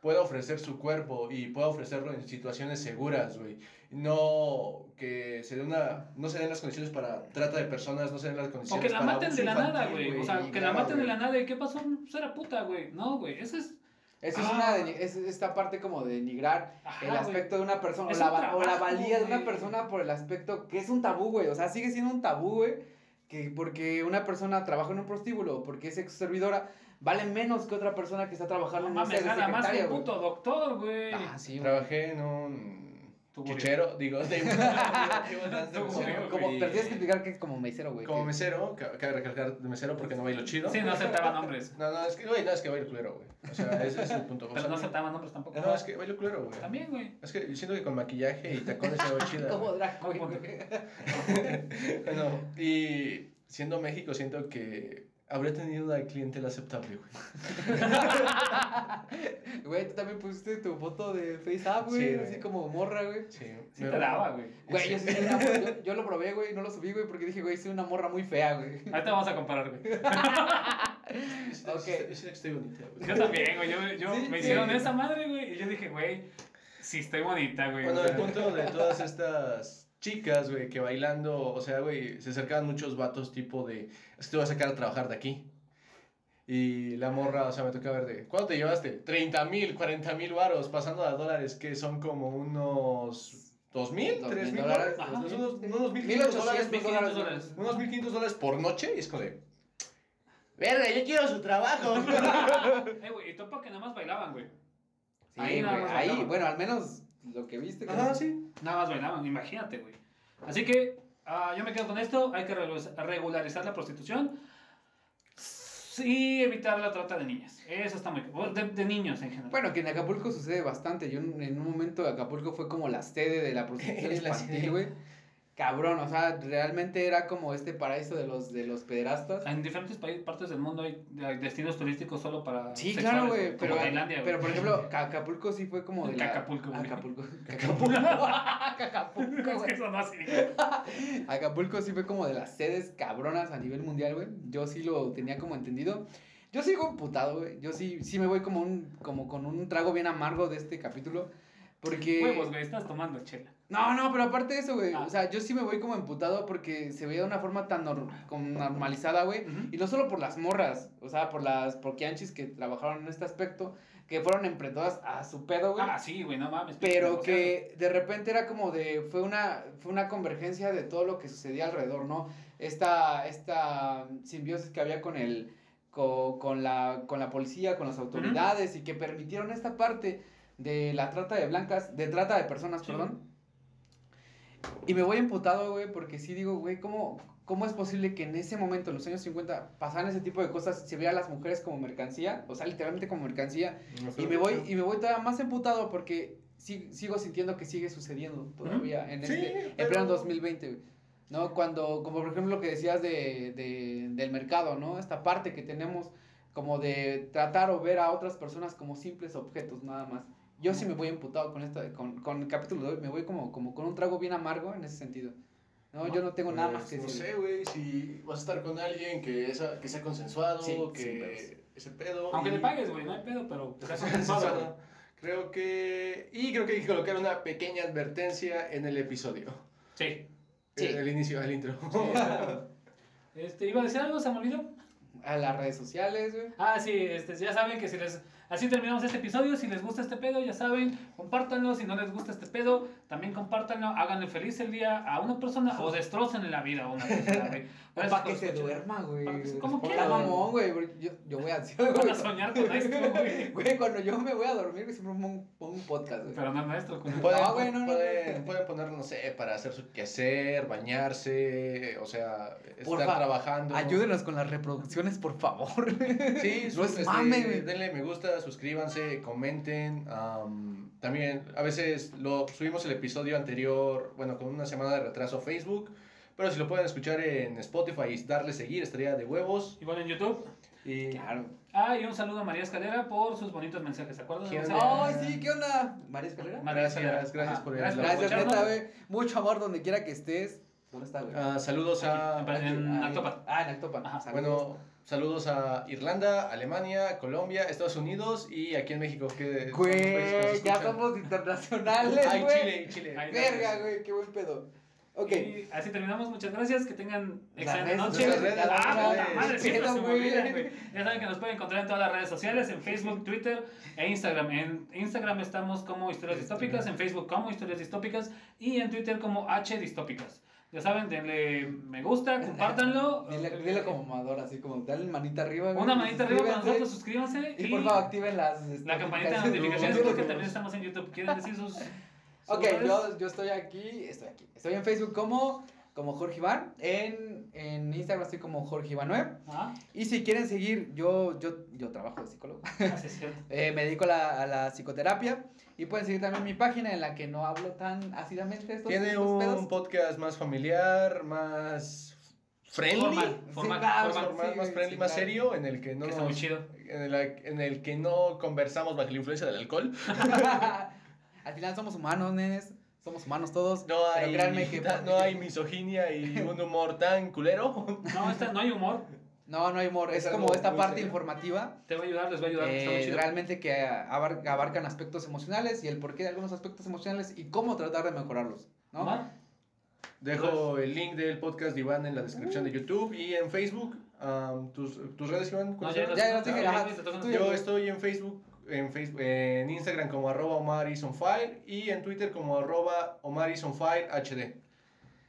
pueda ofrecer su cuerpo y pueda ofrecerlo en situaciones seguras, güey. No que se dé una, no se den las condiciones para trata de personas, no se den las O condiciones que la para maten de la nada, güey. O sea, que la claro, maten de güey. la nada. ¿Y qué pasó? Pues era puta, güey. No, güey. Eso es. Eso es Ah. una de, es esta parte como de denigrar Ajá, el aspecto de una persona o la, un va- o la trabajo, valía de una persona por el aspecto que es un tabú, güey. O sea, sigue siendo un tabú, güey. Que porque una persona trabaja en un prostíbulo o porque es ex servidora, vale menos que otra persona que está trabajando No en mames, gana más que un puto doctor, güey. Ah, sí, güey. Trabajé en un chichero, digo, de... Como, pero tienes que explicar que es como mesero, güey. Como que- mesero, ca- cabe recalcar de mesero porque no bailo chido. Sí, no aceptaban nombres. No, no, es que, güey, no, es que bailo culero, güey. O sea, ese es el punto. O Pero sea, no aceptaban nombres tampoco. No, es que bailo culero, güey. También, güey. Es que siento que con maquillaje y tacones se ve chida. Como drag güey. Bueno, y siendo México, siento que habría tenido una clientela aceptable, güey. Güey, tú también pusiste tu foto de FaceApp, güey. Sí, güey. así como morra, güey. Sí, Sí me- te daba, güey. Güey, yo, sí yo, yo lo probé, güey, no lo subí, güey, porque dije, güey, soy una morra muy fea, güey. Ahorita vamos a comparar, güey. Ok. yo estoy bonita, güey. Yo también, güey. Yo, yo Sí, me sí. hicieron esa madre, güey. Y yo dije, güey, sí estoy bonita, güey. Bueno, o sea, el punto de todas estas chicas, güey, que bailando, o sea, güey, se acercaban muchos vatos tipo de, es que te voy a sacar a trabajar de aquí. Y la morra, o sea, me toca ver de, ¿cuánto te llevaste? 30 mil, 40 mil varos, pasando a dólares, que son como unos 2 mil, Dos 3 mil mil dólares, unos, unos 1.500 1800 dólares, 1.500 dólares. unos 1.500 dólares por noche, y es como de, verga, yo quiero su trabajo. Eh, güey, y topa que nada más bailaban, güey. Sí, Ahí ahí, bueno, al menos lo que viste. que- Ajá, sí. Nada más bailaban, imagínate, güey. Así que ah, yo me quedo con esto. Hay que regu- regularizar la prostitución. Y evitar la trata de niñas. Eso está muy... De, de niños en general. Bueno, que en Acapulco sucede bastante. Yo en un momento Acapulco fue como la sede de la prostitución Es la infantil, sede. güey. Cabrón, o sea, realmente era como este paraíso de los, de los pederastas. En diferentes partes del mundo hay, destinos turísticos solo para Sí, sexuales, claro, güey, pero, Tailandia, pero por ejemplo, Ca- Acapulco sí fue como de la... Acapulco, güey. Acapulco. Acapulco. Güey. que eso no así. Acapulco sí fue como de las sedes cabronas a nivel mundial, güey. Yo sí lo tenía como entendido. Yo sigo emputado, güey. Yo sí, sí me voy como un, como con un trago bien amargo de este capítulo. Porque. Huevos, güey, estás tomando chela. No, no, pero aparte de eso, güey. Ah. O sea, yo sí me voy como emputado porque se veía de una forma tan nor- como normalizada, güey. Y no solo por las morras, o sea, por las porquianchis que trabajaron en este aspecto, que fueron emprendadas a su pedo, güey. Ah, sí, güey, no mames. Pero que de repente era como de, fue una, fue una convergencia de todo lo que sucedía alrededor, ¿no? Esta, esta simbiosis que había con el, con, con la, con la policía, con las autoridades y que permitieron esta parte de la trata de blancas, de trata de personas, Sí. perdón. Y me voy emputado, güey, porque sí digo, güey, ¿cómo, ¿cómo es posible que en ese momento, en los años 50, pasaran ese tipo de cosas, se veía a las mujeres como mercancía, o sea, literalmente como mercancía, y me voy, y me voy todavía más emputado porque sigo sintiendo que sigue sucediendo todavía en Sí, este, en pero- pleno 2020, güey. ¿no? Cuando, como por ejemplo lo que decías de, de- del mercado, ¿no? Esta parte que tenemos como de tratar o ver a otras personas como simples objetos, nada más. Yo sí me voy emputado con esta, con, con el capítulo de hoy, me voy como, como con un trago bien amargo en ese sentido. No, yo no tengo nada más Pues, que No decir. sé, güey, si vas a estar con alguien que, esa- que sea consensuado, Sí, que ese pedo. Aunque y- le pagues, güey, no hay pedo, pero... que sea consensuado. Creo que. Y creo que hay que colocar una pequeña advertencia en el episodio. Sí. Sí. En el inicio, el intro. Este, ¿Iba a decir algo? ¿Se me olvidó? A las redes sociales, güey. Ah, sí, este, ya saben que si les... Así terminamos este episodio. Si les gusta este pedo, ya saben, compártanlo. Si no les gusta este pedo, también compártanlo. Háganle feliz el día a una persona o destrocen la vida a una persona, güey. Para por que se duerma, güey. Como Está quiera, güey. mamón, güey. Yo, yo voy a soñar con esto, güey. Güey, cuando yo me voy a dormir, siempre pongo un, podcast, güey. Pero no es nuestro. con- Pueden, No, güey, no, no, pueden, no. pueden poner, no sé, para hacer su quehacer, bañarse, o sea, estar Porfa, trabajando. Ayúdenos con las reproducciones, por favor. Sí, No es este, mame, denle me gusta, suscríbanse, comenten. am, también a veces lo subimos el episodio anterior, bueno, con una semana de retraso a Facebook. Pero si lo pueden escuchar en Spotify y darle seguir, estaría de huevos. Igual en YouTube. Y Claro. Ah, y un saludo a María Escalera por sus bonitos mensajes. ¿Se acuerdan? Ay, sí, ¿qué onda? María Escalera. María Gracias, Escalera. gracias por el- Gracias Gracias, neta. Mucho amor donde quiera que estés. ¿Dónde está, güey? Ah, saludos a. Aquí, en Ah, Actopan. Ah, en Actopan. Ajá. Saludos. Bueno, saludos a Irlanda, Alemania, Colombia, Estados Unidos y aquí en México. Que Güey, ya somos internacionales, Ay, güey. Chile, Chile. Ay, Verga, güey, qué buen pedo. Ok. Y así terminamos. Muchas gracias. Que tengan excelente noche. Ah, puta madre, siempre Pedo, se me güey. olvidan, güey. Ya saben que nos pueden encontrar en todas las redes sociales, en Facebook, Twitter e Instagram. En Instagram estamos como Historias Distópicas, en Facebook como Historias Distópicas y en Twitter como H Distópicas. Ya saben, denle me gusta, compártanlo. Dile, dile como Amador, así como, dale manita arriba. Una manita arriba para nosotros, suscríbanse. Y por favor, activen las. este, la campanita de notificaciones. porque también estamos en YouTube. ¿Quieren decir sus.? sus Ok, yo, yo estoy aquí, estoy aquí. Estoy en Facebook como, como Jorge Iván. En, en Instagram estoy como Jorge Iván 9. Ah, Y si quieren seguir, yo, yo, yo trabajo de psicólogo. así es cierto. Eh, me dedico a la, a la psicoterapia. Y pueden seguir también mi página en la que no hablo tan ácidamente estos, Tiene estos un pedos. podcast más familiar, más friendly. Formal, Sí, formal, claro, formal. Más, sí, más sí, friendly, sí, más claro. serio, en el que no Que está nos- muy chido. en el, en el que no conversamos bajo la influencia del alcohol. Al final somos humanos, nenes. Somos humanos todos. No pero hay, créanme que. ta- no hay misoginia y un humor tan culero. No, esta, no hay humor. No, no hay humor. Es, Es como esta parte serio. informativa. Te va a ayudar, les va a ayudar. está muy eh, chido. realmente que abar- abarcan aspectos emocionales y el porqué de algunos aspectos emocionales y cómo tratar de mejorarlos. ¿no? Dejo el link del podcast de Iván en la descripción de YouTube y en Facebook. Am, ¿tus, ¿Tus redes, Iván? No, ¿Cuáles ya Ya, ya Ah, ya. Yo estoy en Facebook, en Facebook, en Instagram como arroba Omar is on fire y en Twitter como arroba Omar is on fire HD.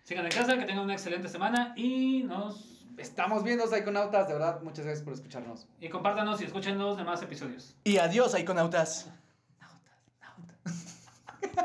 Sigan en casa, que tengan una excelente semana y nos Estamos viendo Psychonautas, de verdad, muchas gracias por escucharnos. y compártanos y escuchen los demás episodios. Y adiós, iconautas.